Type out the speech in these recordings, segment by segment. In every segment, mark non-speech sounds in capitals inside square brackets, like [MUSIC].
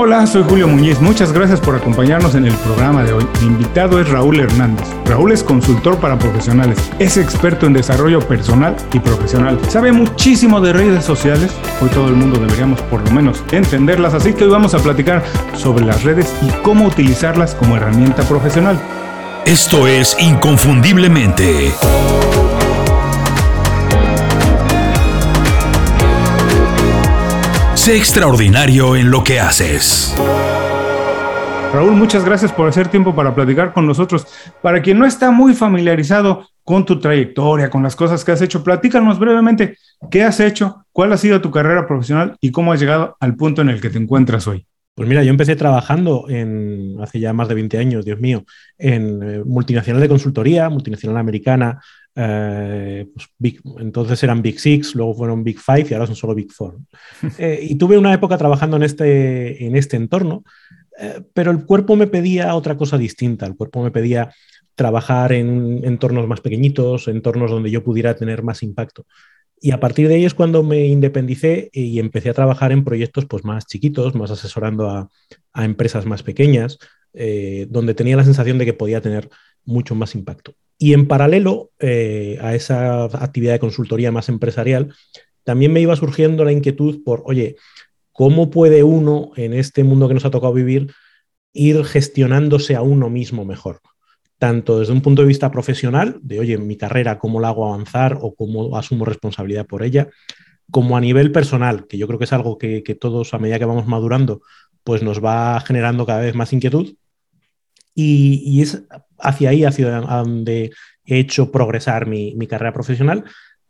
Hola, soy Julio Muñiz. Muchas gracias por acompañarnos en el programa de hoy. Mi invitado es Raúl Hernández. Raúl es consultor para profesionales, es experto en desarrollo personal y profesional. Sabe muchísimo de redes sociales. Hoy todo el mundo deberíamos por lo menos entenderlas, así que hoy vamos a platicar sobre las redes y cómo utilizarlas como herramienta profesional. Esto es Inconfundiblemente. Extraordinario en lo que haces. Raúl, muchas gracias por hacer tiempo para platicar con nosotros. Para quien no está muy familiarizado con tu trayectoria, con las cosas que has hecho, platícanos brevemente qué has hecho, cuál ha sido tu carrera profesional y cómo has llegado al punto en el que te encuentras hoy. Pues mira, yo empecé trabajando en, hace ya más de 20 años, Dios mío, en eh, multinacional de consultoría, multinacional americana, eh, pues entonces eran Big Six, luego fueron Big Five y ahora son solo Big Four. [LAUGHS] Eh, y tuve una época trabajando en este, en este entorno, pero el cuerpo me pedía otra cosa distinta, el cuerpo me pedía trabajar en entornos más pequeñitos, entornos donde yo pudiera tener más impacto. Y a partir de ahí es cuando me independicé y empecé a trabajar en proyectos pues, más chiquitos, más asesorando a, empresas más pequeñas, eh, donde tenía la sensación de que podía tener mucho más impacto. Y en paralelo eh, a esa actividad de consultoría más empresarial, también me iba surgiendo la inquietud por, oye, ¿cómo puede uno en este mundo que nos ha tocado vivir ir gestionándose a uno mismo mejor? Tanto desde un punto de vista profesional, de oye, mi carrera, cómo la hago avanzar o cómo asumo responsabilidad por ella, como a nivel personal, que yo creo que es algo que, todos a medida que vamos madurando, pues nos va generando cada vez más inquietud. Y, es hacia ahí, hacia donde he hecho progresar mi, carrera profesional,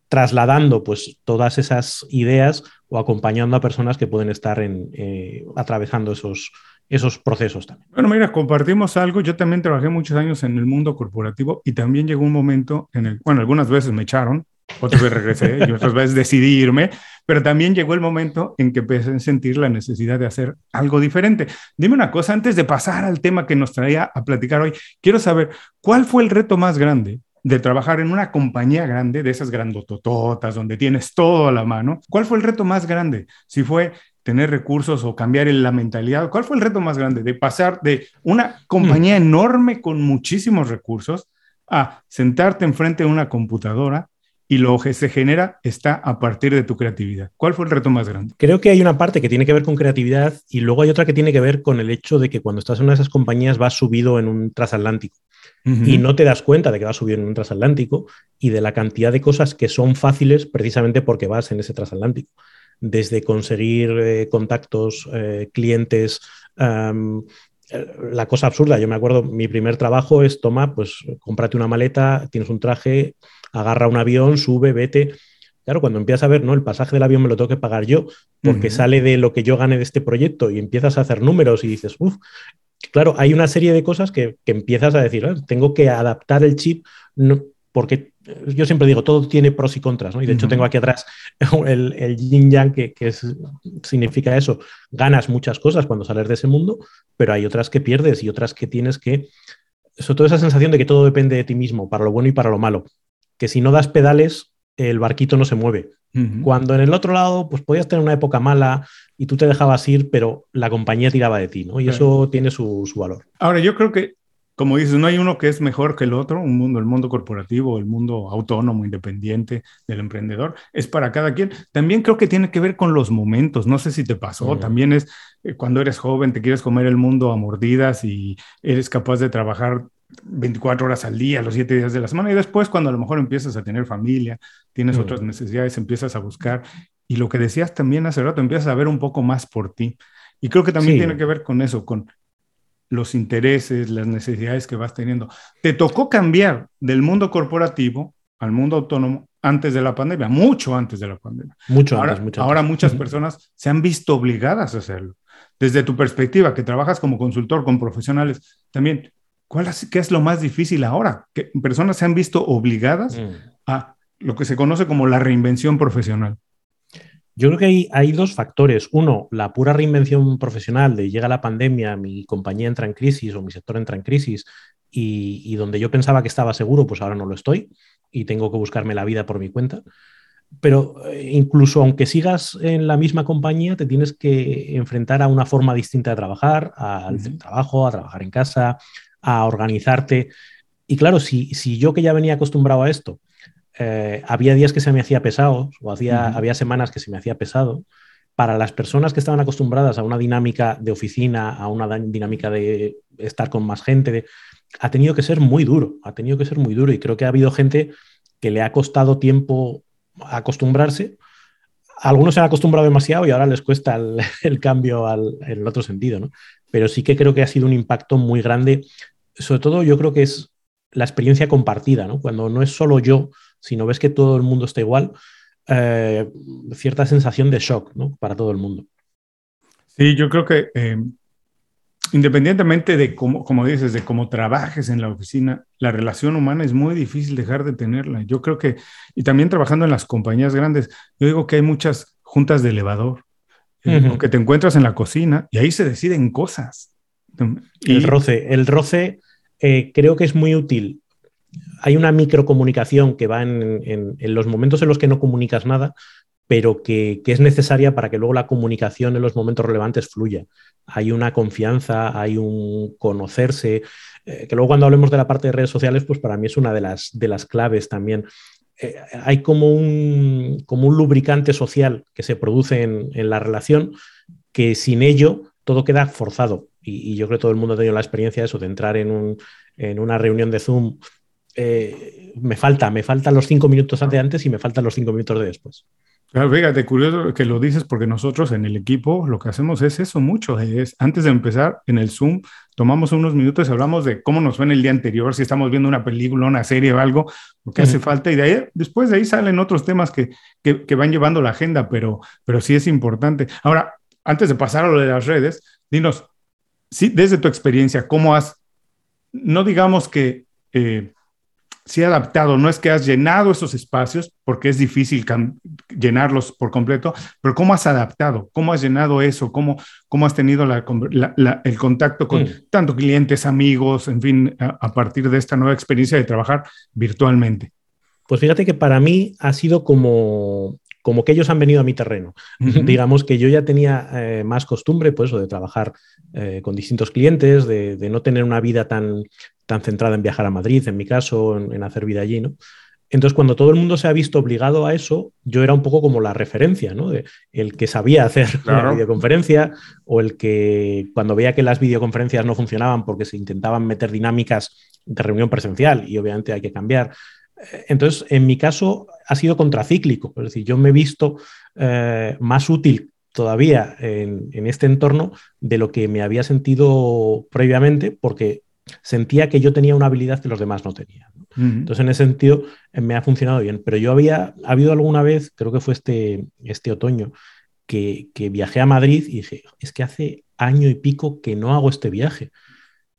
trasladando pues todas esas ideas o acompañando a personas que pueden estar eh, atravesando esos, esos procesos también. Bueno, mira, compartimos algo. Yo también trabajé muchos años en el mundo corporativo y también llegó un momento en el, bueno, algunas veces me echaron, otras veces regresé [LAUGHS] y otras veces decidí irme, pero también llegó el momento en que empecé a sentir la necesidad de hacer algo diferente. Dime una cosa, antes de pasar al tema que nos traía a platicar hoy, quiero saber, ¿cuál fue el reto más grande de trabajar en una compañía grande, de esas grandotototas, donde tienes todo a la mano, ¿cuál fue el reto más grande? Si fue tener recursos o cambiar la mentalidad? ¿Cuál fue el reto más grande de pasar de una compañía mm. enorme con muchísimos recursos a sentarte enfrente de una computadora y lo que se genera está a partir de tu creatividad. ¿Cuál fue el reto más grande? Creo que hay una parte que tiene que ver con creatividad y luego hay otra que tiene que ver con el hecho de que cuando estás en una de esas compañías vas subido en un transatlántico y no te das cuenta de que vas subido en un transatlántico y de la cantidad de cosas que son fáciles precisamente porque vas en ese transatlántico desde conseguir eh, contactos, eh, clientes, la cosa absurda. Yo me acuerdo, mi primer trabajo es, toma, pues cómprate una maleta, tienes un traje, agarra un avión, sube, vete. Claro, cuando empiezas a ver, no, el pasaje del avión me lo tengo que pagar yo, porque sale de lo que yo gane de este proyecto y empiezas a hacer números y dices, uff, claro, hay una serie de cosas que, empiezas a decir, ah, tengo que adaptar el chip, no, porque yo siempre digo, todo tiene pros y contras, ¿no? Y de hecho tengo aquí atrás [LAUGHS] el, el yin yang, que, significa eso. Ganas muchas cosas cuando sales de ese mundo, pero hay otras que pierdes y otras que tienes que... Sobre todo esa sensación de que todo depende de ti mismo, para lo bueno y para lo malo. Que si no das pedales, el barquito no se mueve. Cuando en el otro lado, pues podías tener una época mala y tú te dejabas ir, pero la compañía tiraba de ti, ¿no? Y eso tiene su, su valor. Ahora, yo creo que como dices, no hay uno que es mejor que el otro, un mundo, el mundo corporativo, el mundo autónomo, independiente del emprendedor, es para cada quien. También creo que tiene que ver con los momentos, no sé si te pasó, también es eh, cuando eres joven, te quieres comer el mundo a mordidas y eres capaz de trabajar 24 horas al día, los 7 días de la semana, y después cuando a lo mejor empiezas a tener familia, tienes otras necesidades, empiezas a buscar, y lo que decías también hace rato, empiezas a ver un poco más por ti. Y creo que también tiene que ver con eso, con los intereses, las necesidades que vas teniendo. Te tocó cambiar del mundo corporativo al mundo autónomo antes de la pandemia, mucho antes de la pandemia. Mucho ahora, antes, mucho Ahora muchas personas se han visto obligadas a hacerlo. Desde tu perspectiva, que trabajas como consultor con profesionales, también, ¿cuál es, ¿qué es lo más difícil ahora? Que personas se han visto obligadas mm. a lo que se conoce como la reinvención profesional. Yo creo que hay, dos factores. Uno, la pura reinvención profesional de llega la pandemia, mi compañía entra en crisis o mi sector entra en crisis y, donde yo pensaba que estaba seguro, pues ahora no lo estoy y tengo que buscarme la vida por mi cuenta. pero eh, incluso aunque sigas en la misma compañía, te tienes que enfrentar a una forma distinta de trabajar, al trabajo, a trabajar en casa, a organizarte. Y claro, si, si yo que ya venía acostumbrado a esto, eh, había días que se me hacía pesado o hacía, había semanas que se me hacía pesado, para las personas que estaban acostumbradas a una dinámica de oficina, a una dinámica de estar con más gente, ha tenido que ser muy duro, ha tenido que ser muy duro y creo que ha habido gente que le ha costado tiempo acostumbrarse. Algunos se han acostumbrado demasiado y ahora les cuesta el, [LAUGHS] cambio al, en el otro sentido, ¿no? Pero sí que creo que ha sido un impacto muy grande. Sobre todo yo creo que es la experiencia compartida, ¿no? Cuando no es solo yo, sino ves que todo el mundo está igual, eh, cierta sensación de shock ¿no? para todo el mundo. Sí, yo creo que eh, independientemente de cómo, como dices, de cómo trabajes en la oficina, la relación humana es muy difícil dejar de tenerla. Yo creo que, y también trabajando en las compañías grandes, yo digo que hay muchas juntas de elevador, eh, que te encuentras en la cocina y ahí se deciden cosas. El roce, el roce creo que es muy útil hay una microcomunicación que va en, los momentos en los que no comunicas nada, pero que, es necesaria para que luego la comunicación en los momentos relevantes fluya. Hay una confianza, hay un conocerse, eh, que luego cuando hablemos de la parte de redes sociales, pues para mí es una de las, de las claves también. Eh, hay como un, como un lubricante social que se produce en, la relación que sin ello todo queda forzado. Y, yo creo que todo el mundo ha tenido la experiencia de eso, de entrar en, en una reunión de Zoom eh, me falta, me faltan los cinco minutos de antes y me faltan los cinco minutos de después. Claro, fíjate, curioso que lo dices porque nosotros en el equipo lo que hacemos es eso mucho. Es antes de empezar en el Zoom, tomamos unos minutos y hablamos de cómo nos fue en el día anterior, si estamos viendo una película, una serie o algo, lo que hace falta. Y de ahí, después de ahí salen otros temas que, que, van llevando la agenda, pero, pero sí es importante. Ahora, antes de pasar a lo de las redes, dinos, sí, desde tu experiencia, ¿cómo has, no digamos que eh, sí adaptado, no es que has llenado esos espacios, porque es difícil llenarlos por completo, pero ¿cómo has adaptado? ¿Cómo has llenado eso? ¿Cómo, cómo has tenido el contacto con mm. tanto clientes, amigos, en fin, a, partir de esta nueva experiencia de trabajar virtualmente? Pues fíjate que para mí ha sido como, como que ellos han venido a mi terreno. Digamos que yo ya tenía eh, más costumbre, pues, de trabajar eh, con distintos clientes, de, de, no tener una vida tan, tan centrada en viajar a Madrid, en mi caso, en, hacer vida allí, ¿no? Entonces, cuando todo el mundo se ha visto obligado a eso, yo era un poco como la referencia, ¿no? De el que sabía hacer [LAUGHS] la videoconferencia o el que cuando veía que las videoconferencias no funcionaban porque se intentaban meter dinámicas de reunión presencial y obviamente hay que cambiar. Eh, entonces, en mi caso ha sido contracíclico, es decir, yo me he visto eh, más útil todavía en, en, este entorno de lo que me había sentido previamente, porque sentía que yo tenía una habilidad que los demás no tenían. Entonces, en ese sentido, me ha funcionado bien. Pero yo había, ha habido alguna vez, creo que fue este, este otoño, que, viajé a Madrid y dije, es que hace año y pico que no hago este viaje,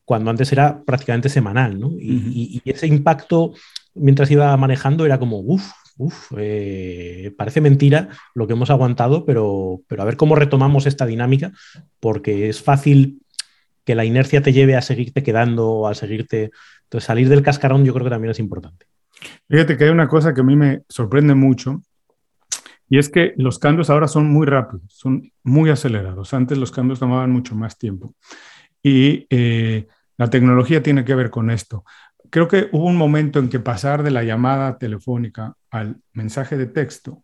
cuando antes era prácticamente semanal, ¿no? y, ese impacto, mientras iba manejando, era como, uff, uff, eh, parece mentira lo que hemos aguantado, pero, pero a ver cómo retomamos esta dinámica, porque es fácil que la inercia te lleve a seguirte quedando o a seguirte. Entonces, salir del cascarón yo creo que también es importante. Fíjate que hay una cosa que a mí me sorprende mucho y es que los cambios ahora son muy rápidos, son muy acelerados. Antes los cambios tomaban mucho más tiempo. Y eh, la tecnología tiene que ver con esto. Creo que hubo un momento en que pasar de la llamada telefónica al mensaje de texto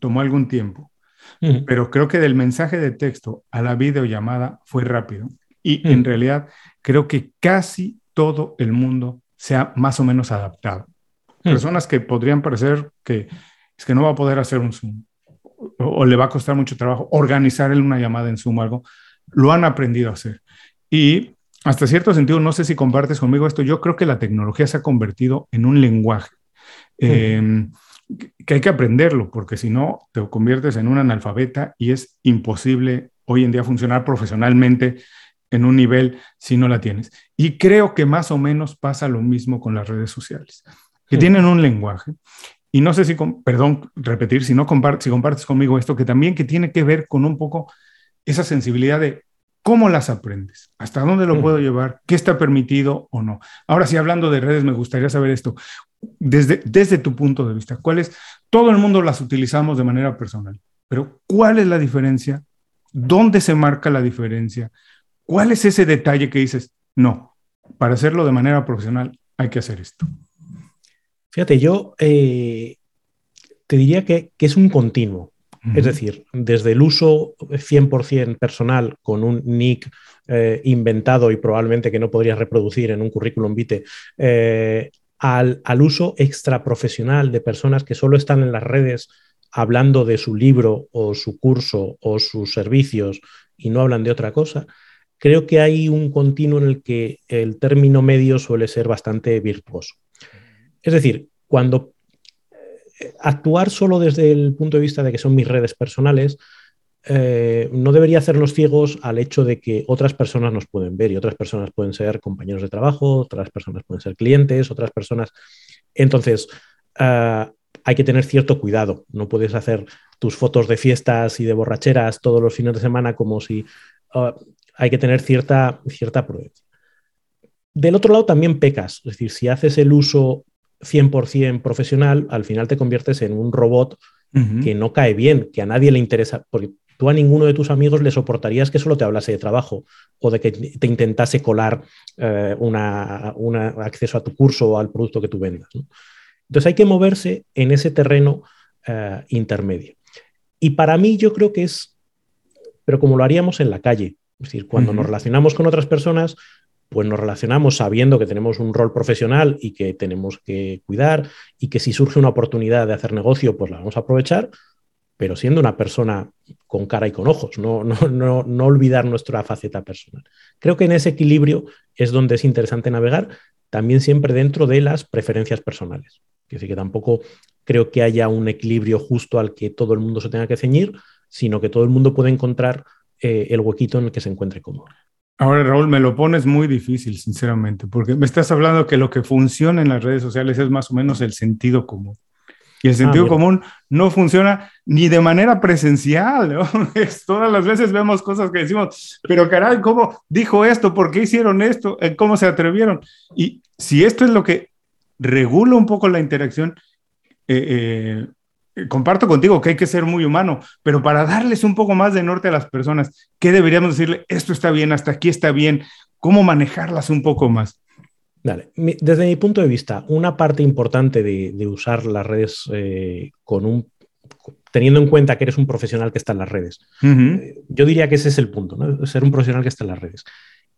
tomó algún tiempo, pero creo que del mensaje de texto a la videollamada fue rápido. Y en mm. realidad creo que casi todo el mundo se ha más o menos adaptado. Mm. Personas que podrían parecer que es que no va a poder hacer un Zoom o, le va a costar mucho trabajo organizar una llamada en Zoom o algo, lo han aprendido a hacer. Y hasta cierto sentido, no sé si compartes conmigo esto, yo creo que la tecnología se ha convertido en un lenguaje. Mm. Em, que hay que aprenderlo, porque si no, te conviertes en un analfabeta y es imposible hoy en día funcionar profesionalmente en un nivel si no la tienes. Y creo que más o menos pasa lo mismo con las redes sociales, que tienen un lenguaje. Y no sé si, perdón, repetir, si no compartes, si compartes conmigo esto, que también que tiene que ver con un poco esa sensibilidad de cómo las aprendes, hasta dónde lo puedo llevar, qué está permitido o no. Ahora sí, hablando de redes, me gustaría saber esto. desde, desde tu punto de vista, ¿cuál es? Todo el mundo las utilizamos de manera personal, pero ¿cuál es la diferencia? ¿Dónde se marca la diferencia? ¿Cuál es ese detalle que dices, no, para hacerlo de manera profesional hay que hacer esto? Fíjate, yo eh, te diría que, es un continuo. Es decir, desde el uso 100% personal con un nick eh, inventado y probablemente que no podrías reproducir en un currículum vitae, eh, al, al, uso extraprofesional de personas que solo están en las redes hablando de su libro o su curso o sus servicios y no hablan de otra cosa, creo que hay un continuo en el que el término medio suele ser bastante virtuoso. Es decir, cuando eh, actuar solo desde el punto de vista de que son mis redes personales, eh, no debería hacernos ciegos al hecho de que otras personas nos pueden ver y otras personas pueden ser compañeros de trabajo, otras personas pueden ser clientes, otras personas. Entonces, eh, hay que tener cierto cuidado. No puedes hacer tus fotos de fiestas y de borracheras todos los fines de semana como si hay que tener cierta, cierta prudencia. Del otro lado también pecas, es decir, si haces el uso 100% profesional, al final te conviertes en un robot que no cae bien, que a nadie le interesa, porque tú a ninguno de tus amigos le soportarías que solo te hablase de trabajo o de que te intentase colar eh, un acceso a tu curso o al producto que tú vendas. Entonces hay que moverse en ese terreno eh, intermedio. Y para mí yo creo que es, pero como lo haríamos en la calle, es decir, cuando nos relacionamos con otras personas, pues nos relacionamos sabiendo que tenemos un rol profesional y que tenemos que cuidar y que si surge una oportunidad de hacer negocio, pues la vamos a aprovechar, pero siendo una persona con cara y con ojos, no, no, no, no olvidar nuestra faceta personal. Creo que en ese equilibrio es donde es interesante navegar, también siempre dentro de las preferencias personales. Es decir, que tampoco creo que haya un equilibrio justo al que todo el mundo se tenga que ceñir, sino que todo el mundo puede encontrar eh, el huequito en el que se encuentre cómodo. Ahora, Raúl, me lo pones muy difícil, sinceramente, porque me estás hablando que lo que funciona en las redes sociales es más o menos el sentido común. Y el sentido ah, común no funciona ni de manera presencial. [LAUGHS] todas las veces vemos cosas que decimos, pero caray, ¿cómo dijo esto? ¿Por qué hicieron esto? Eh, ¿Cómo se atrevieron? Y si esto es lo que regula un poco la interacción, eh, eh, comparto contigo que hay que ser muy humano, pero para darles un poco más de norte a las personas, ¿qué deberíamos decirle? Esto está bien, hasta aquí está bien, ¿cómo manejarlas un poco más? Dale. Desde mi punto de vista, una parte importante de, usar las redes eh, con un teniendo en cuenta que eres un profesional que está en las redes. Eh, yo diría que ese es el punto, ser un profesional que está en las redes.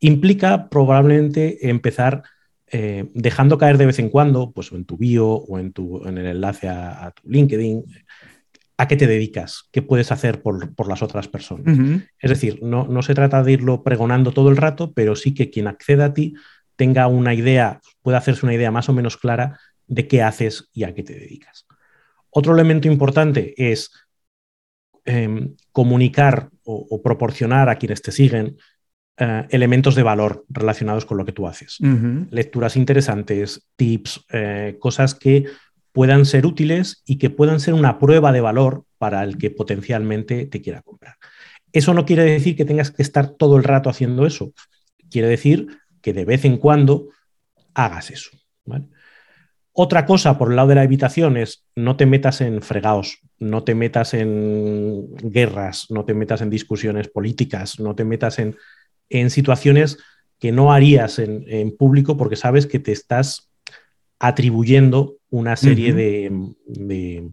Implica probablemente empezar eh, dejando caer de vez en cuando, pues en tu bio o en, tu, en el enlace a, tu LinkedIn, a qué te dedicas, qué puedes hacer por, las otras personas. Es decir, no, no, se trata de irlo pregonando todo el rato, pero sí que quien acceda a ti tenga una idea, pueda hacerse una idea más o menos clara de qué haces y a qué te dedicas. Otro elemento importante es em, comunicar o, proporcionar a quienes te siguen eh, elementos de valor relacionados con lo que tú haces. Lecturas interesantes, tips, eh, cosas que puedan ser útiles y que puedan ser una prueba de valor para el que potencialmente te quiera comprar. Eso no quiere decir que tengas que estar todo el rato haciendo eso. Quiere decir que de vez en cuando hagas eso. Otra cosa por el lado de la evitación es no te metas en fregados, no te metas en guerras, no te metas en discusiones políticas, no te metas en en situaciones que no harías en, público porque sabes que te estás atribuyendo una serie de, de,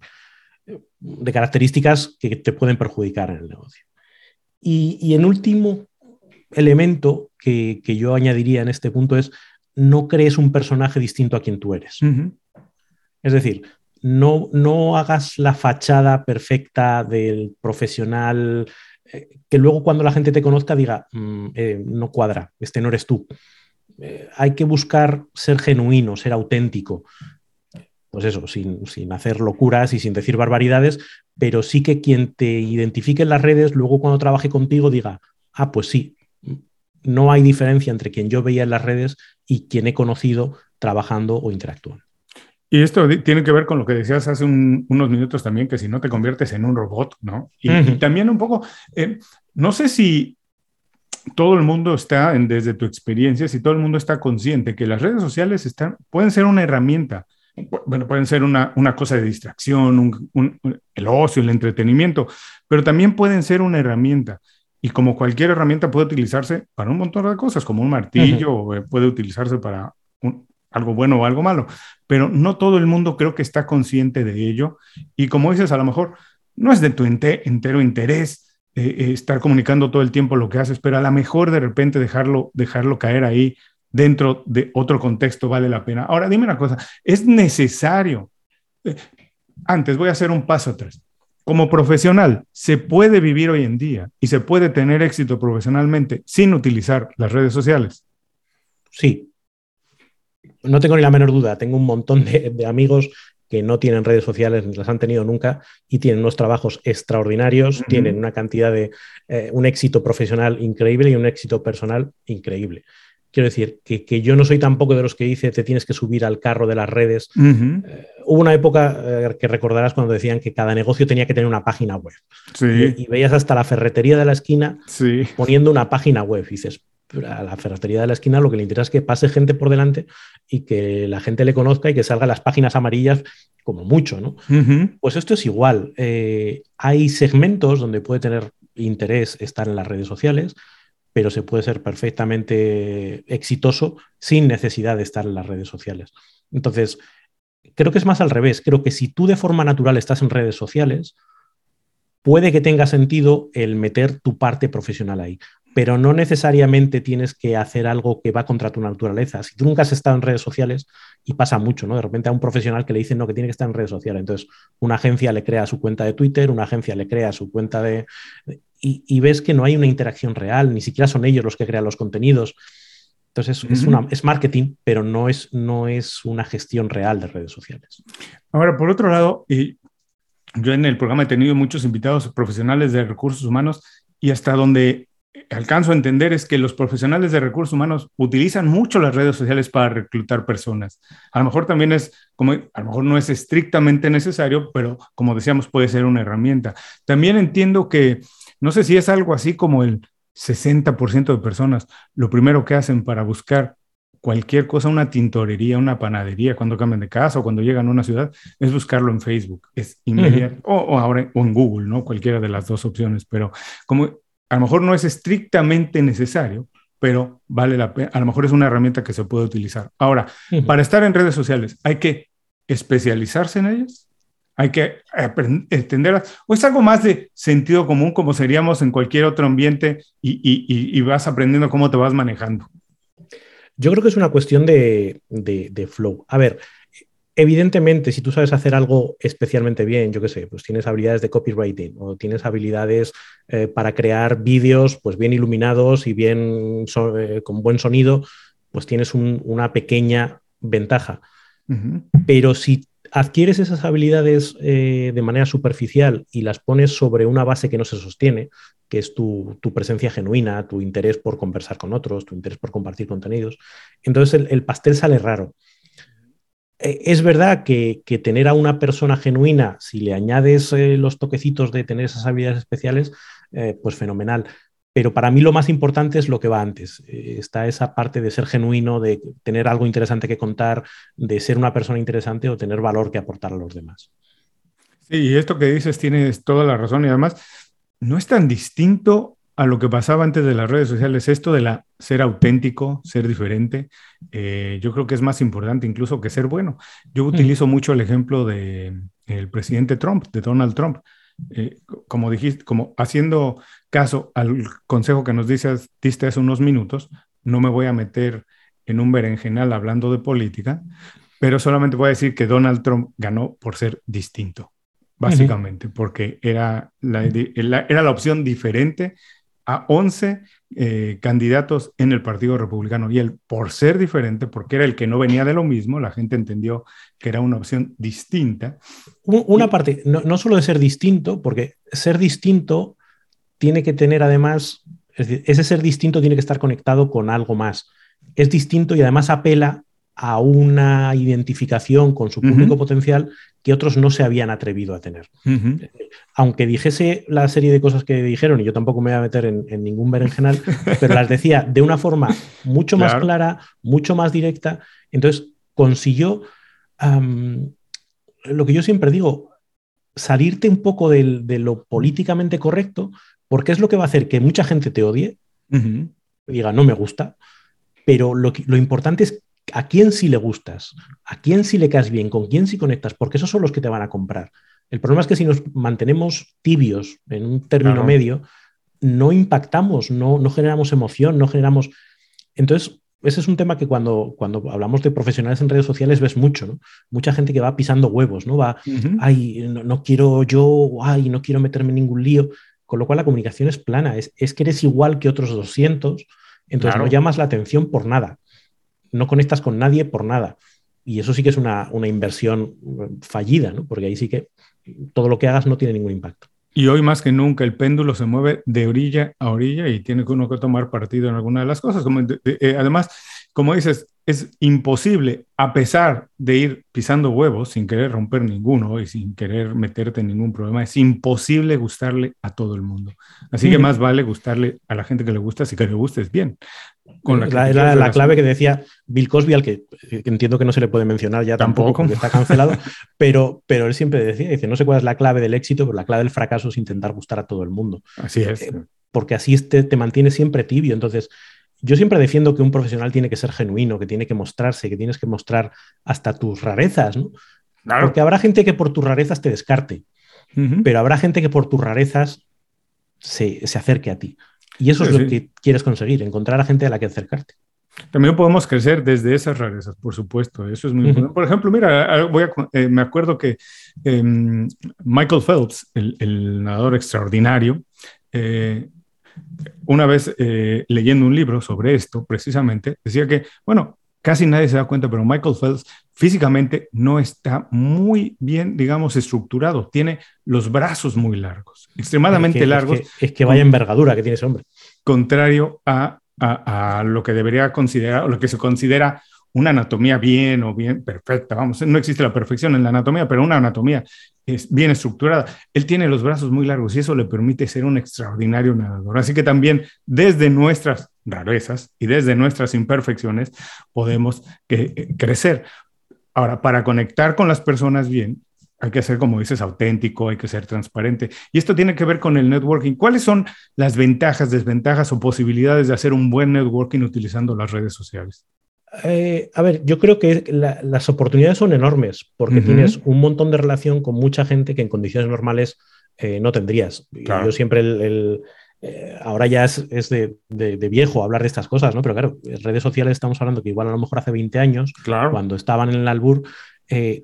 características que te pueden perjudicar en el negocio. Y, en último elemento que, yo añadiría en este punto es no crees un personaje distinto a quien tú eres. Es decir, no, no hagas la fachada perfecta del profesional que luego cuando la gente te conozca diga, mm, eh, no cuadra, este no eres tú. Eh, hay que buscar ser genuino, ser auténtico. Pues eso, sin, hacer locuras y sin decir barbaridades, pero sí que quien te identifique en las redes, luego cuando trabaje contigo diga, ah, pues sí, no hay diferencia entre quien yo veía en las redes y quien he conocido trabajando o interactuando. Y esto tiene que ver con lo que decías hace unos minutos también, que si no te conviertes en un robot, ¿no? Y, también un poco, eh, no sé si todo el mundo está, desde tu experiencia, si todo el mundo está consciente que las redes sociales están, pueden ser una herramienta, bueno, pueden ser una, una cosa de distracción, el ocio, el entretenimiento, pero también pueden ser una herramienta. Y como cualquier herramienta puede utilizarse para un montón de cosas, como un martillo, eh, puede utilizarse para algo bueno o algo malo, pero no todo el mundo creo que está consciente de ello. Y como dices, a lo mejor no es de tu entero interés eh, eh, estar comunicando todo el tiempo lo que haces, pero a lo mejor de repente dejarlo, dejarlo caer ahí dentro de otro contexto vale la pena. Ahora, dime una cosa, ¿es necesario? antes, voy a hacer un paso atrás como profesional, ¿se puede vivir hoy en día y se puede tener éxito profesionalmente sin utilizar las redes sociales? Sí. No tengo ni la menor duda. Tengo un montón de, amigos que no tienen redes sociales, ni las han tenido nunca, y tienen unos trabajos extraordinarios, tienen una cantidad de, eh, un éxito profesional increíble y un éxito personal increíble. Quiero decir, que, yo no soy tampoco de los que dice te tienes que subir al carro de las redes. Eh, hubo una época eh, que recordarás cuando decían que cada negocio tenía que tener una página web. Y, veías hasta la ferretería de la esquina poniendo una página web. Y dices, a la ferretería de la esquina lo que le interesa es que pase gente por delante y que la gente le conozca y que salga las páginas amarillas como mucho, ¿no? Pues esto es igual. Eh, hay segmentos donde puede tener interés estar en las redes sociales pero se puede ser perfectamente exitoso sin necesidad de estar en las redes sociales. Entonces, creo que es más al revés. Creo que si tú de forma natural estás en redes sociales, puede que tenga sentido el meter tu parte profesional ahí, pero no necesariamente tienes que hacer algo que va contra tu naturaleza. Si tú nunca has estado en redes sociales, y pasa mucho, ¿no? De repente a un profesional que le dicen no, que tiene que estar en redes sociales. Entonces, una agencia le crea su cuenta de Twitter, una agencia le crea su cuenta de y, ves que no hay una interacción real, ni siquiera son ellos los que crean los contenidos. Entonces es, una, es marketing, pero no es, no es una gestión real de redes sociales. Ahora, por otro lado, y yo en el programa he tenido muchos invitados profesionales de recursos humanos y hasta donde alcanzo a entender es que los profesionales de recursos humanos utilizan mucho las redes sociales para reclutar personas. A lo mejor también es, como a lo mejor no es estrictamente necesario, pero como decíamos, puede ser una herramienta. También entiendo que no sé si es algo así como el 60% de personas lo primero que hacen para buscar cualquier cosa, una tintorería, una panadería, cuando cambian de casa o cuando llegan a una ciudad, es buscarlo en Facebook, es inmediato, o, ahora o en Google, ¿no? Cualquiera de las dos opciones, pero como a lo mejor no es estrictamente necesario, pero vale la pena, a lo mejor es una herramienta que se puede utilizar. Ahora, para estar en redes sociales, ¿hay que especializarse en ellas? hay que entenderlas, o es algo más de sentido común como seríamos en cualquier otro ambiente y, vas aprendiendo cómo te vas manejando. Yo creo que es una cuestión de, flow. A ver, evidentemente, si tú sabes hacer algo especialmente bien, yo qué sé, pues tienes habilidades de copywriting o tienes habilidades eh, para crear vídeos pues bien iluminados y bien eh, con buen sonido, pues tienes una pequeña ventaja. Pero si adquieres esas habilidades eh, de manera superficial y las pones sobre una base que no se sostiene, que es tu, presencia genuina, tu interés por conversar con otros, tu interés por compartir contenidos, entonces el, pastel sale raro. E, es verdad que, tener a una persona genuina, si le añades eh, los toquecitos de tener esas habilidades especiales, eh, pues fenomenal. Pero para mí lo más importante es lo que va antes. Eh, está esa parte de ser genuino, de tener algo interesante que contar, de ser una persona interesante o tener valor que aportar a los demás. Sí, y esto que dices tienes toda la razón y además no es tan distinto a lo que pasaba antes de las redes sociales, esto de la ser auténtico, ser diferente, eh, yo creo que es más importante incluso que ser bueno. Yo utilizo mucho el ejemplo del presidente Trump, de Donald Trump. Eh, como dijiste, como haciendo caso al consejo que nos dices, diste hace unos minutos, no me voy a meter en un berenjenal hablando de política, pero solamente voy a decir que Donald Trump ganó por ser distinto, básicamente, porque era la, era la opción diferente a 11 eh, candidatos en el Partido Republicano. Y él, por ser diferente, porque era el que no venía de lo mismo, la gente entendió que era una opción distinta. Una parte, no, solo de ser distinto, porque ser distinto tiene que tener además, es decir, ese ser distinto tiene que estar conectado con algo más. Es distinto y además apela a una identificación con su público potencial que otros no se habían atrevido a tener. Aunque dijese la serie de cosas que dijeron, y yo tampoco me voy a meter en, ningún berenjenal, [LAUGHS] pero las decía de una forma mucho más clara, mucho más directa, entonces consiguió lo que yo siempre digo, salirte un poco de, lo políticamente correcto, porque es lo que va a hacer que mucha gente te odie, diga, no me gusta, pero lo, lo importante es a quién sí le gustas, a quién sí le caes bien, con quién sí conectas, porque esos son los que te van a comprar. El problema es que si nos mantenemos tibios en un término medio, no impactamos, no, no generamos emoción, no generamos... Entonces, ese es un tema que cuando, cuando hablamos de profesionales en redes sociales ves mucho, ¿no? Mucha gente que va pisando huevos, ¿no? Va, ay, no, quiero yo, ay, no quiero meterme en ningún lío. Con lo cual la comunicación es plana, es, es que eres igual que otros 200, entonces no llamas la atención por nada, no conectas con nadie por nada. Y eso sí que es una, una inversión fallida, ¿no? Porque ahí sí que todo lo que hagas no tiene ningún impacto. Y hoy más que nunca el péndulo se mueve de orilla a orilla y tiene uno que tomar partido en alguna de las cosas. Como, eh, además, como dices, es imposible, a pesar de ir pisando huevos sin querer romper ninguno y sin querer meterte en ningún problema, es imposible gustarle a todo el mundo. Así que más vale gustarle a la gente que le gusta, si que le gustes bien. Con la, la, clave que decía Bill Cosby, al que, entiendo que no se le puede mencionar ya tampoco, porque está cancelado, [LAUGHS] pero, pero él siempre decía, dice, no sé cuál es la clave del éxito, pero la clave del fracaso es intentar gustar a todo el mundo. Así es. Eh, porque así te, te mantiene siempre tibio. Entonces, yo siempre defiendo que un profesional tiene que ser genuino, que tiene que mostrarse, que tienes que mostrar hasta tus rarezas, ¿no? Porque habrá gente que por tus rarezas te descarte, pero habrá gente que por tus rarezas se, acerque a ti. Y eso es lo que quieres conseguir, encontrar a gente a la que acercarte. También podemos crecer desde esas rarezas, por supuesto. Eso es muy importante. Por ejemplo, mira, voy eh, me acuerdo que em, Michael Phelps, el, nadador extraordinario, eh, una vez eh, leyendo un libro sobre esto, precisamente, decía que, bueno, casi nadie se da cuenta, pero Michael Phelps físicamente no está muy bien, digamos, estructurado. Tiene los brazos muy largos, extremadamente largos. Es que, vaya envergadura que tiene ese hombre. Contrario a, a, lo que debería considerar, lo que se considera una anatomía bien o bien perfecta, vamos, no existe la perfección en la anatomía, pero una anatomía es bien estructurada. Él tiene los brazos muy largos y eso le permite ser un extraordinario nadador. Así que también desde nuestras rarezas y desde nuestras imperfecciones podemos eh, crecer. Ahora, para conectar con las personas bien, hay que ser, como dices, auténtico, hay que ser transparente. Y esto tiene que ver con el networking. ¿Cuáles son las ventajas, desventajas o posibilidades de hacer un buen networking utilizando las redes sociales? Eh, a ver, yo creo que las oportunidades son enormes porque tienes un montón de relación con mucha gente que en condiciones normales eh, no tendrías. Yo siempre el, eh, ahora ya es, de, viejo hablar de estas cosas, ¿no? Pero claro, en redes sociales estamos hablando que igual a lo mejor hace 20 años, cuando estaban en el albur,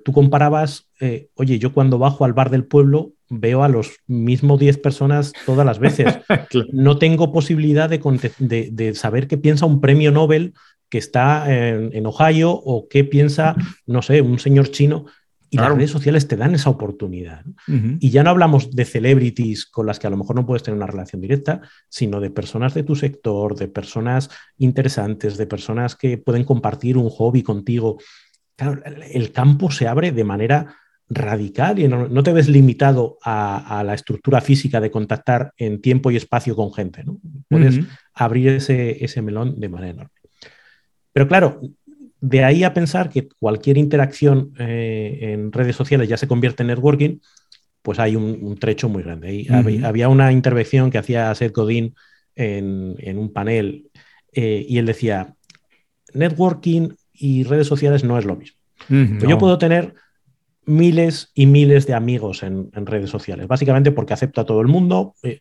tú comparabas, oye, yo cuando bajo al bar del pueblo veo a los mismos 10 personas todas las veces. [LAUGHS] No tengo posibilidad de, de, saber qué piensa un premio Nobel que está en, Ohio o qué piensa, no sé, un señor chino. Y las redes sociales te dan esa oportunidad. Y ya no hablamos de celebrities con las que a lo mejor no puedes tener una relación directa, sino de personas de tu sector, de personas interesantes, de personas que pueden compartir un hobby contigo. Claro, el campo se abre de manera radical y no, te ves limitado a, la estructura física de contactar en tiempo y espacio con gente. ¿no? Puedes abrir ese, ese melón de manera enorme. Pero claro, de ahí a pensar que cualquier interacción eh, en redes sociales ya se convierte en networking, pues hay un, trecho muy grande. había, una intervención que hacía Seth Godin en, un panel eh, y él decía, networking y redes sociales no es lo mismo. Pues yo puedo tener miles y miles de amigos en, redes sociales, básicamente porque acepto a todo el mundo, eh,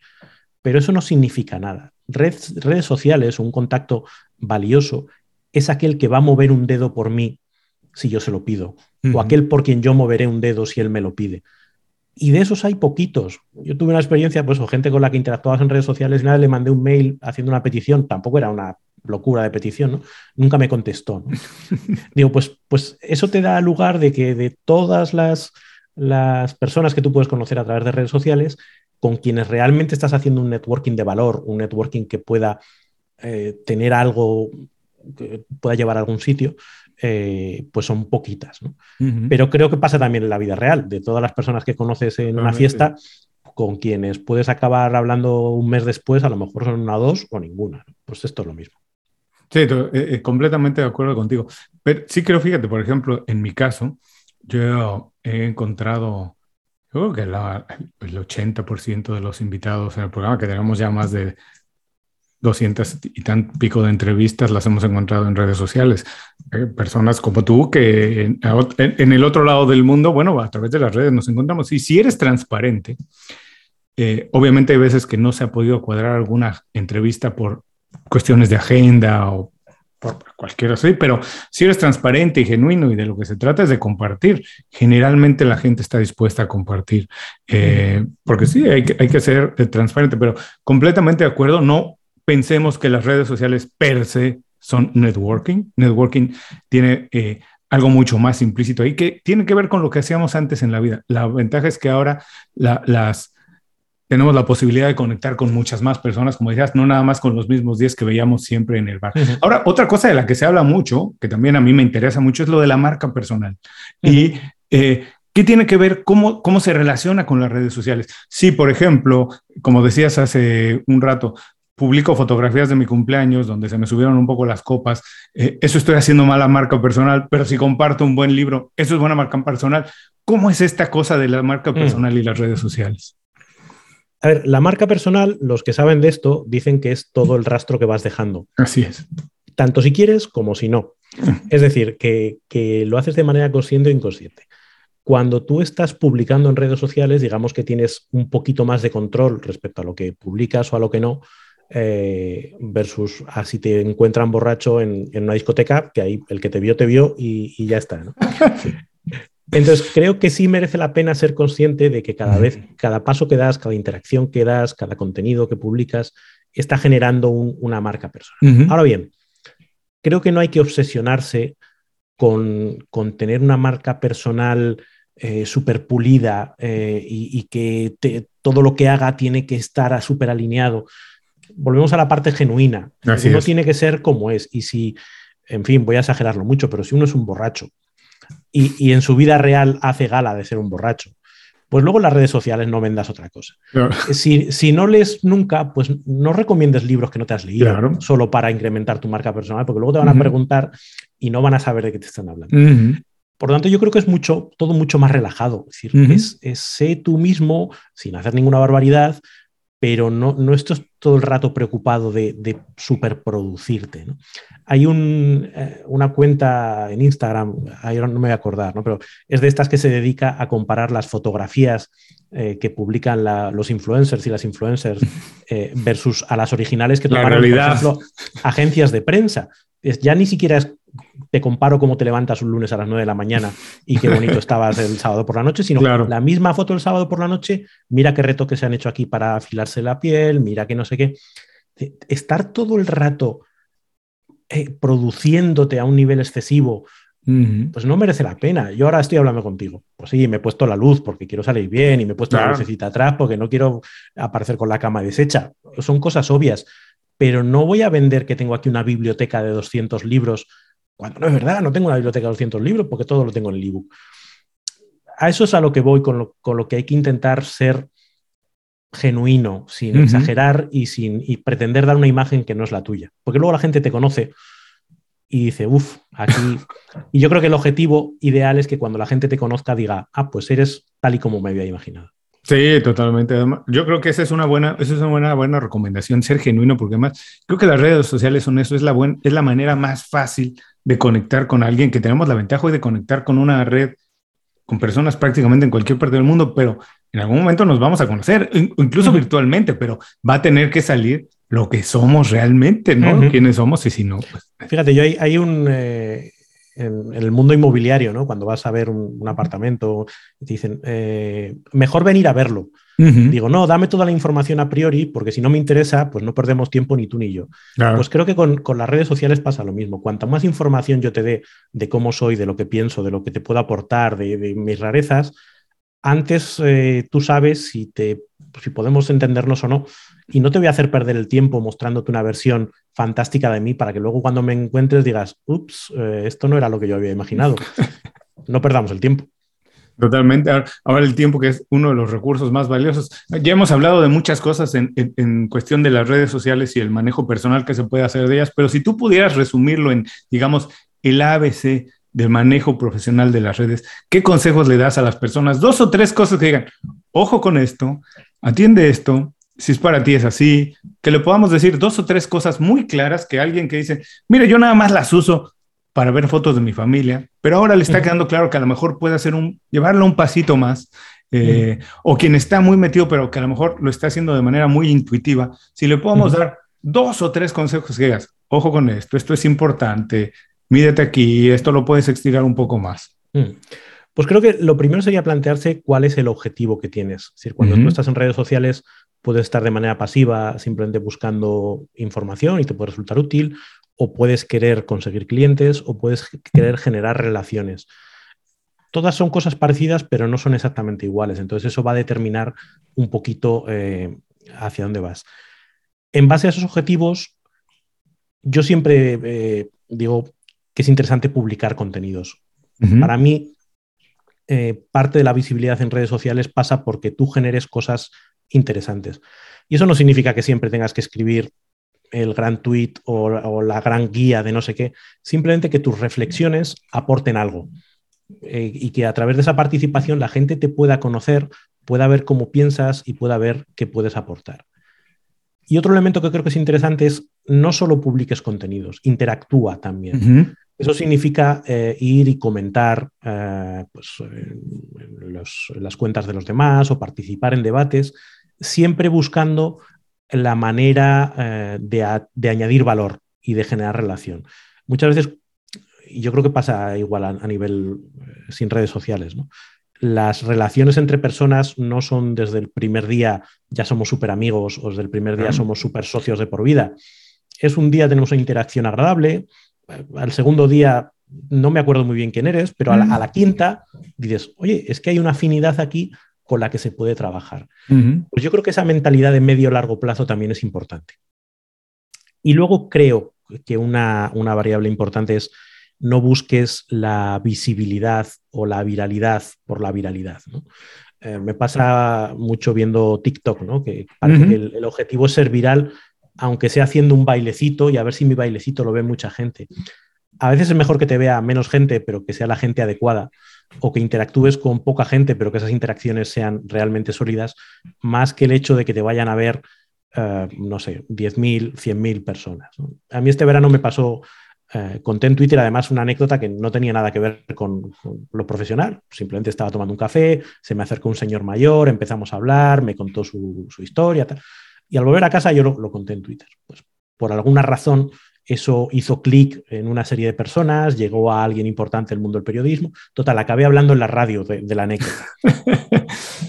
pero eso no significa nada. redes sociales, un contacto valioso, es aquel que va a mover un dedo por mí si yo se lo pido, o aquel por quien yo moveré un dedo si él me lo pide. Y de esos hay poquitos. Yo tuve una experiencia, pues, o gente con la que interactuabas en redes sociales, y nada, le mandé un mail haciendo una petición, tampoco era una locura de petición, ¿no? Nunca me contestó. [LAUGHS] Digo, pues, pues eso te da lugar de que de todas las, las personas que tú puedes conocer a través de redes sociales, con quienes realmente estás haciendo un networking de valor, un networking que pueda eh, tener algo que pueda llevar a algún sitio, eh, pues son poquitas. Pero creo que pasa también en la vida real. De todas las personas que conoces en una fiesta, con quienes puedes acabar hablando un mes después, a lo mejor son una o dos o ninguna. Pues esto es lo mismo. Sí, eh, eh, completamente de acuerdo contigo. Pero sí creo, fíjate, por ejemplo, en mi caso, Yo he encontrado, yo creo que la, el 80% de los invitados en el programa, que tenemos ya más de 200 y tan pico de entrevistas, las hemos encontrado en redes sociales. Eh, personas como tú que en, en, el otro lado del mundo, bueno, a través de las redes nos encontramos. Y si eres transparente, eh, obviamente hay veces que no se ha podido cuadrar alguna entrevista por cuestiones de agenda o por cualquier así, pero si eres transparente y genuino y de lo que se trata es de compartir, generalmente la gente está dispuesta a compartir, eh, porque sí, hay que, hay que ser transparente, pero completamente de acuerdo, no pensemos que las redes sociales per se son networking. Networking tiene eh, algo mucho más implícito ahí que tiene que ver con lo que hacíamos antes en la vida. La ventaja es que ahora las tenemos la posibilidad de conectar con muchas más personas, como decías, no nada más con los mismos 10 que veíamos siempre en el bar. Ahora, otra cosa de la que se habla mucho, que también a mí me interesa mucho, es lo de la marca personal. Y eh, ¿Qué tiene que ver cómo, cómo se relaciona con las redes sociales? Si, por ejemplo, como decías hace un rato, publico fotografías de mi cumpleaños donde se me subieron un poco las copas, eh, eso estoy haciendo mala marca personal, pero si comparto un buen libro, eso es buena marca personal. ¿Cómo es esta cosa de la marca mm. personal y las redes sociales? A ver, la marca personal, los que saben de esto, dicen que es todo el rastro que vas dejando. Así es. Tanto si quieres como si no. Es decir, que, que lo haces de manera consciente o inconsciente. Cuando tú estás publicando en redes sociales, digamos que tienes un poquito más de control respecto a lo que publicas o a lo que no, eh, versus así te encuentran borracho en, una discoteca, que ahí el que te vio, te vio y, ya está. [LAUGHS] Entonces, creo que sí merece la pena ser consciente de que cada vez, cada paso que das, cada interacción que das, cada contenido que publicas, está generando una marca personal. Ahora bien, creo que no hay que obsesionarse con, tener una marca personal eh, súper pulida eh, y, que todo lo que haga tiene que estar súper alineado volvemos a la parte genuina. uno tiene que ser como es. Y si, en fin, voy a exagerarlo mucho, pero si uno es un borracho y, en su vida real hace gala de ser un borracho, pues luego en las redes sociales no vendas otra cosa. Si, no lees nunca, pues no recomiendes libros que no te has leído solo para incrementar tu marca personal, porque luego te van a preguntar y no van a saber de qué te están hablando. Por lo tanto, yo creo que es mucho, todo mucho más relajado. Es decir, es, es, sé tú mismo, sin hacer ninguna barbaridad, pero no, no estás todo el rato preocupado de, de superproducirte. Hay eh, una cuenta en Instagram, ahora no me voy a acordar, ¿no? pero es de estas que se dedica a comparar las fotografías eh, que publican los influencers y las influencers [LAUGHS] eh, versus a las originales que tomaron, por ejemplo, agencias de prensa. Es, ya ni siquiera es te comparo cómo te levantas un lunes a las 9 de la mañana y qué bonito [LAUGHS] estabas el sábado por la noche, sino la misma foto del sábado por la noche, mira qué retoques se han hecho aquí para afilarse la piel, mira que no sé qué. Estar todo el rato eh, produciéndote a un nivel excesivo, pues no merece la pena. Yo ahora estoy hablando contigo. Pues sí, me he puesto la luz porque quiero salir bien y me he puesto la lucecita atrás porque no quiero aparecer con la cama deshecha. Son cosas obvias, pero no voy a vender que tengo aquí una biblioteca de 200 libros cuando no es verdad, no tengo una biblioteca de 200 libros porque todo lo tengo en el ebook. A eso es a lo que voy con lo, que hay que intentar ser genuino, sin exagerar y sin pretender dar una imagen que no es la tuya. Porque luego la gente te conoce y dice, uff, aquí. [LAUGHS] y yo creo que el objetivo ideal es que cuando la gente te conozca diga, ah, pues eres tal y como me había imaginado. Sí, totalmente. Yo creo que esa es una buena, esa es una buena, buena recomendación, ser genuino, porque además creo que las redes sociales son eso, es la, buena, es la manera más fácil de conectar con alguien, que tenemos la ventaja hoy de conectar con una red, con personas prácticamente en cualquier parte del mundo, pero en algún momento nos vamos a conocer, incluso virtualmente, pero va a tener que salir lo que somos realmente, ¿no? Quiénes somos y si no. Pues... Fíjate, yo hay, un... Eh, en, el mundo inmobiliario, ¿no? Cuando vas a ver un, apartamento, te dicen, eh, mejor venir a verlo. Digo, no, dame toda la información a priori, porque si no me interesa, pues no perdemos tiempo ni tú ni yo. Pues creo que con, las redes sociales pasa lo mismo. Cuanta más información yo te dé de cómo soy, de lo que pienso, de lo que te puedo aportar, de, mis rarezas, antes eh, tú sabes si, te, si podemos entendernos o no. Y no te voy a hacer perder el tiempo mostrándote una versión fantástica de mí para que luego cuando me encuentres digas, ups, eh, esto no era lo que yo había imaginado. [LAUGHS] No perdamos el tiempo. Totalmente. Ahora el tiempo que es uno de los recursos más valiosos. Ya hemos hablado de muchas cosas en, en, cuestión de las redes sociales y el manejo personal que se puede hacer de ellas, pero si tú pudieras resumirlo en, digamos, el ABC de manejo profesional de las redes, ¿qué consejos le das a las personas? Dos o tres cosas que digan, ojo con esto, atiende esto, si es para ti es así, que le podamos decir dos o tres cosas muy claras que alguien que dice, mire, yo nada más las uso para ver fotos de mi familia, pero ahora le está quedando claro que a lo mejor puede hacer un, llevarlo un pasito más, eh, o quien está muy metido, pero que a lo mejor lo está haciendo de manera muy intuitiva, si le podemos dar dos o tres consejos que digas, ojo con esto, esto es importante, mídete aquí, esto lo puedes estirar un poco más. Pues creo que lo primero sería plantearse cuál es el objetivo que tienes. Es decir, cuando tú estás en redes sociales, puedes estar de manera pasiva simplemente buscando información y te puede resultar útil, o puedes querer conseguir clientes, o puedes querer generar relaciones. Todas son cosas parecidas, pero no son exactamente iguales. Entonces eso va a determinar un poquito eh, hacia dónde vas. En base a esos objetivos, yo siempre eh, digo que es interesante publicar contenidos. Para mí, eh, parte de la visibilidad en redes sociales pasa porque tú generes cosas interesantes. Y eso no significa que siempre tengas que escribir el gran tweet o, la gran guía de no sé qué, simplemente que tus reflexiones aporten algo eh, y que a través de esa participación la gente te pueda conocer, pueda ver cómo piensas y pueda ver qué puedes aportar. Y otro elemento que creo que es interesante es no solo publiques contenidos, interactúa también. Eso significa eh, ir y comentar eh, pues, las cuentas de los demás o participar en debates siempre buscando la manera eh, de, añadir valor y de generar relación. Muchas veces, y yo creo que pasa igual a, nivel eh, sin redes sociales, las relaciones entre personas no son desde el primer día ya somos súper amigos o desde el primer día somos súper socios de por vida. Es un día tenemos una interacción agradable, eh, al segundo día no me acuerdo muy bien quién eres, pero a la quinta dices, oye, es que hay una afinidad aquí con la que se puede trabajar. Pues yo creo que esa mentalidad de medio-largo plazo también es importante. Y luego creo que una, variable importante es no busques la visibilidad o la viralidad por la viralidad. Eh, me pasa mucho viendo TikTok, ¿no? que parece que el, objetivo es ser viral, aunque sea haciendo un bailecito y a ver si mi bailecito lo ve mucha gente. A veces es mejor que te vea menos gente, pero que sea la gente adecuada, o que interactúes con poca gente, pero que esas interacciones sean realmente sólidas, más que el hecho de que te vayan a ver, eh, no sé, 10.000, 100.000 personas. A mí este verano me pasó, eh, conté en Twitter además una anécdota que no tenía nada que ver con, lo profesional, simplemente estaba tomando un café, se me acercó un señor mayor, empezamos a hablar, me contó su, historia, y al volver a casa yo lo, lo conté en Twitter. Pues por alguna razón eso hizo clic en una serie de personas, llegó a alguien importante del mundo del periodismo. Total, acabé hablando en la radio de, la anécdota. [LAUGHS]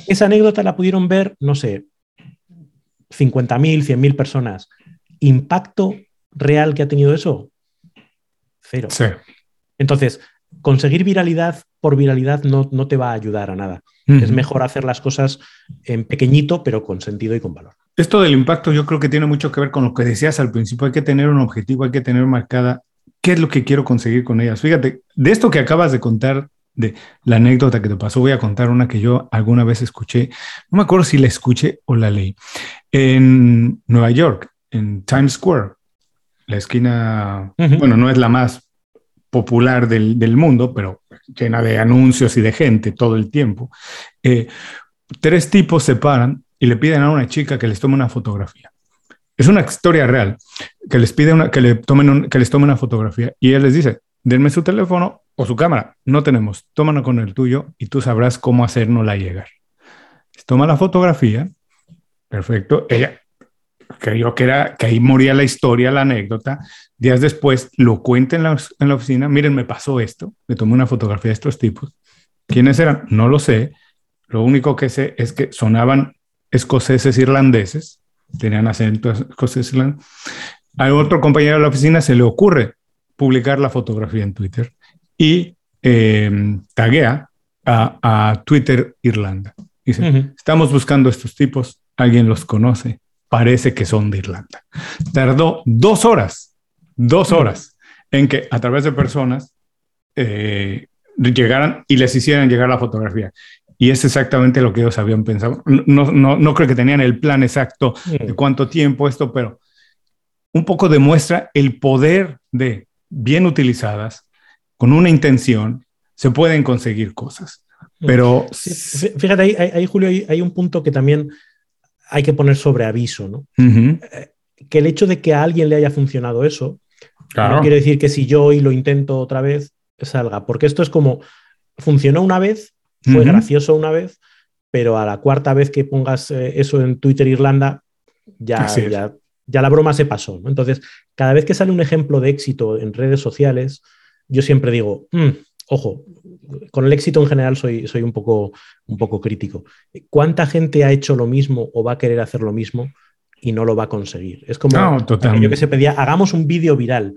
Esa anécdota la pudieron ver, no sé, 50.000, 100.000 personas. ¿Impacto real que ha tenido eso? Cero. Sí. Entonces, conseguir viralidad por viralidad no, no te va a ayudar a nada. Es mejor hacer las cosas en pequeñito, pero con sentido y con valor. Esto del impacto yo creo que tiene mucho que ver con lo que decías al principio. Hay que tener un objetivo, hay que tener marcada qué es lo que quiero conseguir con ellas. Fíjate, de esto que acabas de contar, de la anécdota que te pasó, voy a contar una que yo alguna vez escuché. No me acuerdo si la escuché o la leí. En Nueva York, en Times Square, la esquina, bueno, no es la más popular del, mundo, pero llena de anuncios y de gente todo el tiempo. Eh, tres tipos se paran y le piden a una chica que les tome una fotografía. Es una historia real, que les pide una, que, le tomen que les tome una fotografía y él les dice, denme su teléfono o su cámara. No tenemos, tómalo con el tuyo y tú sabrás cómo hacernosla llegar. toma la fotografía, perfecto. Ella creyó que, era, que ahí moría la historia, la anécdota. Días después lo cuenta en la, en la oficina, miren, me pasó esto, le tomé una fotografía de estos tipos. ¿Quiénes eran? No lo sé. Lo único que sé es que sonaban escoceses irlandeses, tenían acento escocés irlandés. A otro compañero de la oficina se le ocurre publicar la fotografía en Twitter y eh, taguea a, Twitter Irlanda. Dice, estamos buscando estos tipos, alguien los conoce, parece que son de Irlanda. Tardó dos horas, dos horas, en que a través de personas eh, llegaran y les hicieran llegar la fotografía. Y es exactamente lo que ellos habían pensado. No, no, no creo que tenían el plan exacto de cuánto tiempo esto, pero un poco demuestra el poder de, bien utilizadas, con una intención, se pueden conseguir cosas. Mm. Pero. fíjate, ahí, Julio, hay, un punto que también hay que poner sobre aviso, ¿no? Eh, que el hecho de que a alguien le haya funcionado eso, no quiere decir que si yo hoy lo intento otra vez, salga. Porque esto es como. Funcionó una vez, fue gracioso una vez, pero a la cuarta vez que pongas eh, eso en Twitter Irlanda, ya, ya, ya, la broma se pasó. Entonces, cada vez que sale un ejemplo de éxito en redes sociales, yo siempre digo, mm, ojo, con el éxito en general soy, soy un, poco, un poco crítico. ¿Cuánta gente ha hecho lo mismo o va a querer hacer lo mismo y no lo va a conseguir? Es como yo que se pedía, hagamos un vídeo viral.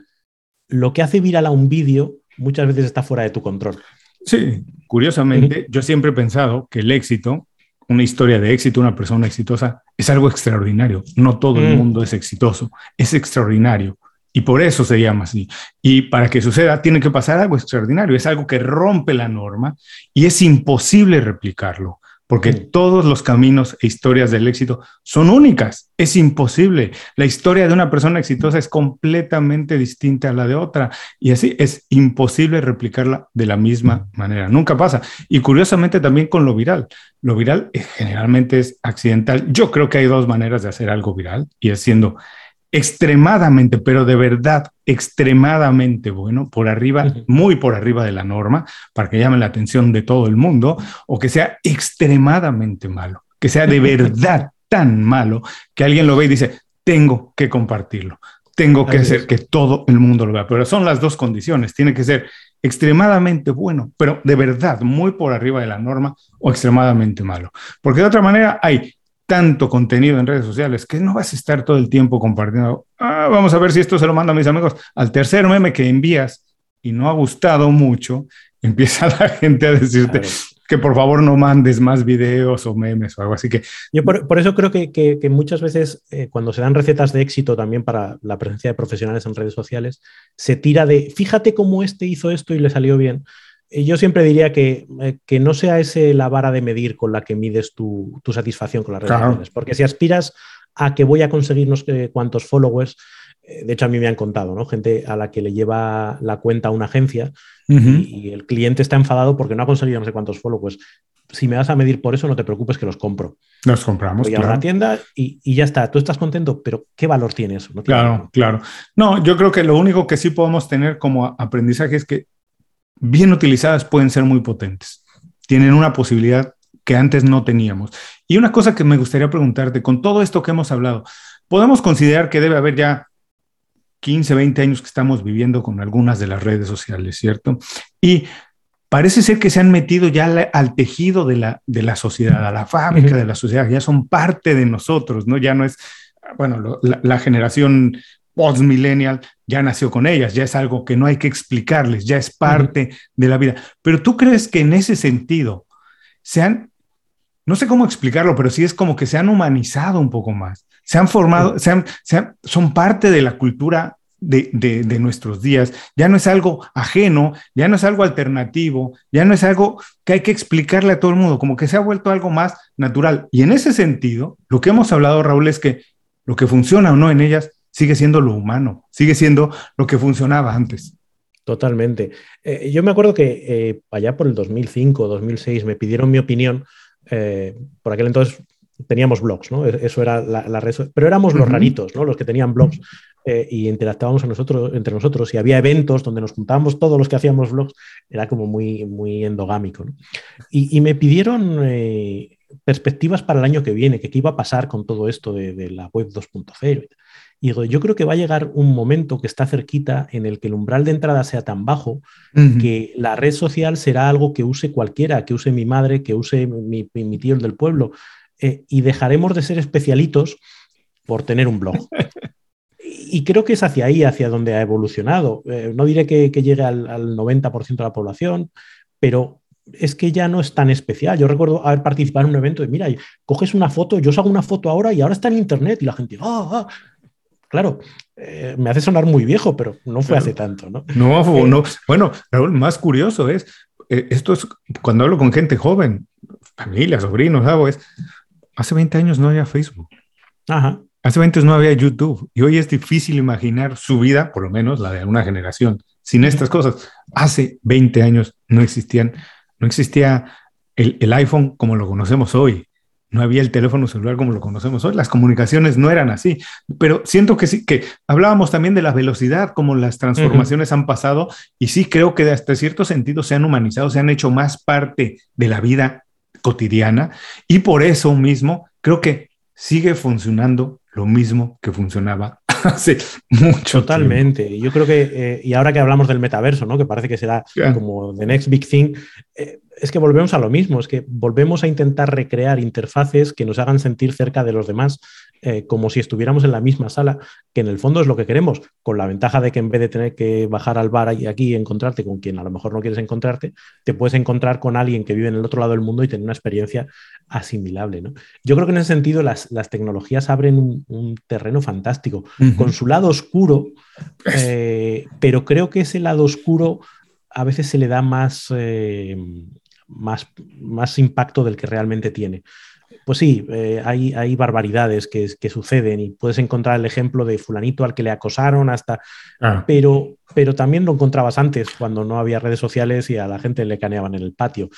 Lo que hace viral a un vídeo muchas veces está fuera de tu control. Sí, curiosamente, yo siempre he pensado que el éxito, una historia de éxito, una persona exitosa, es algo extraordinario. No todo el mm. mundo es exitoso, es extraordinario. Y por eso se llama así. Y para que suceda, tiene que pasar algo extraordinario. Es algo que rompe la norma y es imposible replicarlo, porque todos los caminos e historias del éxito son únicas. Es imposible. La historia de una persona exitosa es completamente distinta a la de otra. Y así es imposible replicarla de la misma manera. Nunca pasa. Y curiosamente también con lo viral. Lo viral eh, generalmente es accidental. Yo creo que hay dos maneras de hacer algo viral y es siendo extremadamente, pero de verdad extremadamente bueno, por arriba, muy por arriba de la norma, para que llame la atención de todo el mundo, o que sea extremadamente malo, que sea de [LAUGHS] verdad tan malo que alguien lo ve y dice, tengo que compartirlo, tengo que hacer que todo el mundo lo vea. Pero son las dos condiciones, tiene que ser extremadamente bueno, pero de verdad muy por arriba de la norma o extremadamente malo. Porque de otra manera hay tanto contenido en redes sociales que no vas a estar todo el tiempo compartiendo. Ah, vamos a ver si esto se lo mando a mis amigos. Al tercer meme que envías y no ha gustado mucho, [LAUGHS] empieza la gente a decirte que por favor no mandes más videos o memes o algo así que. Yo por, eso creo que, muchas veces eh, cuando se dan recetas de éxito también para la presencia de profesionales en redes sociales, se tira de fíjate cómo este hizo esto y le salió bien yo siempre diría que, eh, que, no sea ese la vara de medir con la que mides tu, satisfacción con las redes sociales. Porque si aspiras a que voy a conseguir no sé cuántos followers, eh, de hecho a mí me han contado, ¿no? Gente a la que le lleva la cuenta a una agencia y, el cliente está enfadado porque no ha conseguido no sé cuántos followers. Si me vas a medir por eso, no te preocupes que los compro. Los compramos. Voy a una tienda y, ya está. Tú estás contento, pero ¿qué valor tiene eso? claro, claro. No, yo creo que lo único que sí podemos tener como aprendizaje es que bien utilizadas pueden ser muy potentes. Tienen una posibilidad que antes no teníamos. Y una cosa que me gustaría preguntarte, con todo esto que hemos hablado, podemos considerar que debe haber ya 15, 20 años que estamos viviendo con algunas de las redes sociales, ¿cierto? Y parece ser que se han metido ya al tejido de la, de la sociedad, a la fábrica de la sociedad, ya son parte de nosotros, ¿no? Ya no es, bueno, la, la generación post-millennial ya nació con ellas, ya es algo que no hay que explicarles, ya es parte de la vida. Pero tú crees que en ese sentido se han, no sé cómo explicarlo, pero sí es como que se han humanizado un poco más, se han formado, se han, son parte de la cultura de, de, nuestros días, ya no es algo ajeno, ya no es algo alternativo, ya no es algo que hay que explicarle a todo el mundo, como que se ha vuelto algo más natural. Y en ese sentido, lo que hemos hablado, Raúl, es que lo que funciona o no en ellas sigue siendo lo humano, sigue siendo lo que funcionaba antes. Totalmente. Eh, yo me acuerdo que eh, allá por el 2005, 2006 me pidieron mi opinión. Eh, por aquel entonces teníamos blogs, ¿no? E-, eso era la, red, pero éramos los raritos, ¿no? Los que tenían blogs y interactuábamos nosotros, entre nosotros y había eventos donde nos juntábamos todos los que hacíamos blogs, era como muy, muy endogámico, y, me pidieron perspectivas para el año que viene, que qué iba a pasar con todo esto de, de la web 2.0. Y digo, yo creo que va a llegar un momento que está cerquita en el que el umbral de entrada sea tan bajo que la red social será algo que use cualquiera, que use mi madre, que use mi, tío del pueblo, eh, y dejaremos de ser especialitos por tener un blog. [LAUGHS] y creo que es hacia ahí, hacia donde ha evolucionado. Eh, no diré que, llegue al, al 90% de la población, pero es que ya no es tan especial. Yo recuerdo haber participado en un evento de, mira, coges una foto, yo os hago una foto ahora y ahora está en internet y la gente, ah, ah" claro, eh, me hace sonar muy viejo, pero no fue hace tanto, ¿no? No, eh, no. Bueno, Raúl, más curioso es, eh, esto es cuando hablo con gente joven, familia, sobrinos, algo es, hace 20 años no había Facebook. Ajá. Hace 20 años no había YouTube y hoy es difícil imaginar su vida, por lo menos la de una generación sin estas cosas. Hace 20 años no existían, no existía el, el iPhone como lo conocemos hoy. No había el teléfono celular como lo conocemos hoy. Las comunicaciones no eran así. Pero siento que sí, que hablábamos también de la velocidad, como las transformaciones han pasado. Y sí creo que hasta cierto sentido se han humanizado, se han hecho más parte de la vida cotidiana. Y por eso mismo creo que sigue funcionando lo mismo que funcionaba [LAUGHS] hace mucho Totalmente. Yo creo que, eh, y ahora que hablamos del metaverso, ¿no? que parece que será como the next big thing, eh, es que volvemos a lo mismo, es que volvemos a intentar recrear interfaces que nos hagan sentir cerca de los demás, eh, como si estuviéramos en la misma sala, que en el fondo es lo que queremos, con la ventaja de que en vez de tener que bajar al bar y aquí y encontrarte con quien a lo mejor no quieres encontrarte, te puedes encontrar con alguien que vive en el otro lado del mundo y tener una experiencia asimilable. ¿no? Yo creo que en ese sentido las, tecnologías abren un, terreno fantástico, con su lado oscuro, eh, pero creo que ese lado oscuro a veces se le da más... Eh, más, más impacto del que realmente tiene. Pues sí, eh, hay, hay, barbaridades que, que, suceden y puedes encontrar el ejemplo de fulanito al que le acosaron hasta... Ah. Pero, pero también lo encontrabas antes, cuando no había redes sociales y a la gente le caneaban en el patio.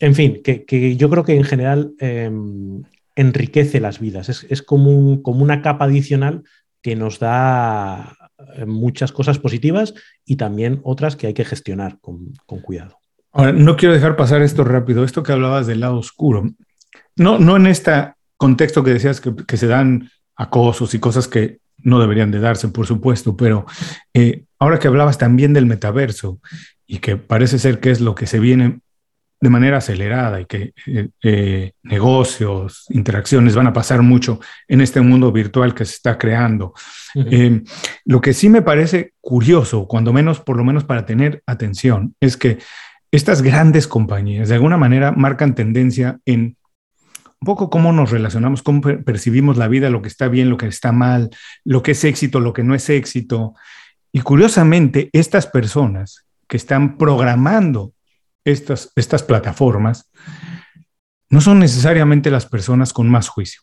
En fin, que, yo creo que en general em, enriquece las vidas. Es, como, como una capa adicional que nos da eh, muchas cosas positivas y también otras que hay que gestionar con cuidado. Ahora, no quiero dejar pasar esto rápido, esto que hablabas del lado oscuro. No, no en este contexto que decías que, se dan acosos y cosas que no deberían de darse, por supuesto, pero eh, ahora que hablabas también del metaverso y que parece ser que es lo que se viene de manera acelerada y que eh, eh, negocios, interacciones van a pasar mucho en este mundo virtual que se está creando. lo que sí me parece curioso, cuando menos, por lo menos para tener atención, es que estas grandes compañías de alguna manera marcan tendencia en un poco cómo nos relacionamos, cómo percibimos la vida, lo que está bien, lo que está mal, lo que es éxito, lo que no es éxito. Y curiosamente, estas personas que están programando estas, estas plataformas no son necesariamente las personas con más juicio.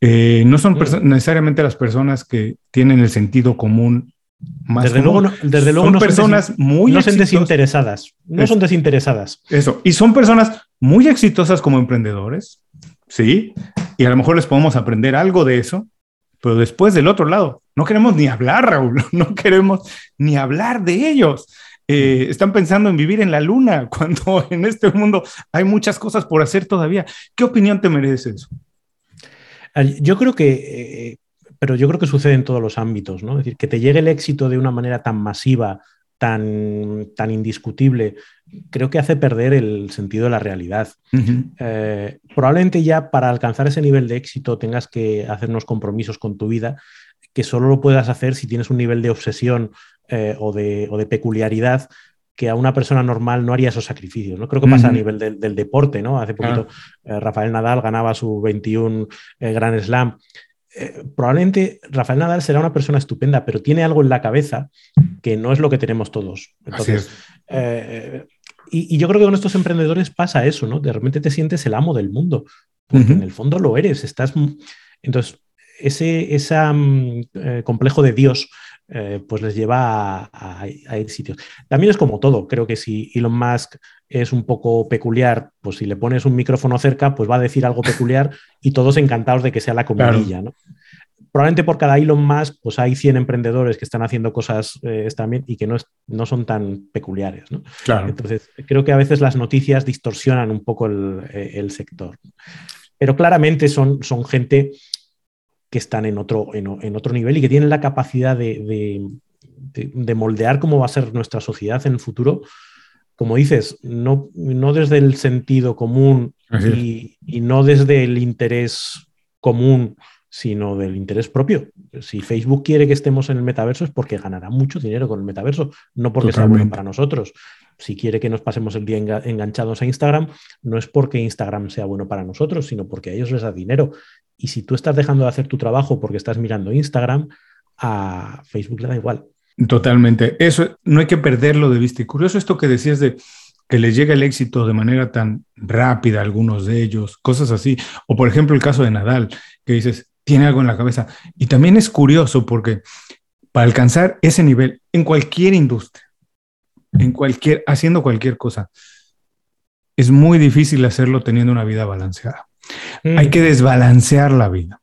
Eh, no son necesariamente las personas que tienen el sentido común desde luego, no, desde luego son personas muy no son desinteresadas, no son desinteresadas. Eso, y son personas muy exitosas como emprendedores, sí, y a lo mejor les podemos aprender algo de eso, pero después del otro lado, no queremos ni hablar, Raúl, [LAUGHS] no queremos ni hablar de ellos. Eh, están pensando en vivir en la luna [LAUGHS] cuando en este mundo hay muchas cosas por hacer todavía. ¿Qué opinión te merece eso? Yo creo que eh, pero yo creo que sucede en todos los ámbitos, ¿no? Es decir, que te llegue el éxito de una manera tan masiva, tan, tan indiscutible, creo que hace perder el sentido de la realidad. Eh, probablemente ya para alcanzar ese nivel de éxito tengas que hacer unos compromisos con tu vida que solo lo puedas hacer si tienes un nivel de obsesión eh, o, de, o, de, peculiaridad que a una persona normal no haría esos sacrificios. ¿no? Creo que pasa a nivel del, deporte. ¿no? Hace poquito eh, Rafael Nadal ganaba su 21 Grand Slam eh, probablemente Rafael Nadal será una persona estupenda, pero tiene algo en la cabeza que no es lo que tenemos todos. Entonces, eh, y, yo creo que con estos emprendedores pasa eso, ¿no? De repente te sientes el amo del mundo, porque en el fondo lo eres. Estás. Entonces, ese, mm, eh, complejo de Dios eh, pues les lleva a, ir sitios. También es como todo, creo que si Elon Musk es un poco peculiar, pues si le pones un micrófono cerca, pues va a decir algo peculiar y todos encantados de que sea la comidilla, ¿no? Probablemente por cada Elon Musk, pues hay 100 emprendedores que están haciendo cosas eh, también y que no, no son tan peculiares, ¿no? Entonces, creo que a veces las noticias distorsionan un poco el, eh, sector. Pero claramente son, son gente que están en otro, en, otro nivel y que tienen la capacidad de, moldear cómo va a ser nuestra sociedad en el futuro, como dices, no, no desde el sentido común y, no desde el interés común, sino del interés propio. Si Facebook quiere que estemos en el metaverso es porque ganará mucho dinero con el metaverso, no porque sea bueno para nosotros. Si quiere que nos pasemos el día enganchados a Instagram, no es porque Instagram sea bueno para nosotros, sino porque a ellos les da dinero. Y si tú estás dejando de hacer tu trabajo porque estás mirando Instagram, a Facebook le da igual. Totalmente. Eso no hay que perderlo de vista. Y curioso esto que decías de que les llega el éxito de manera tan rápida a algunos de ellos, cosas así. O por ejemplo el caso de Nadal, que dices, tiene algo en la cabeza. Y también es curioso porque para alcanzar ese nivel, en cualquier industria, en cualquier, haciendo cualquier cosa, es muy difícil hacerlo teniendo una vida balanceada. Mm. Hay que desbalancear la vida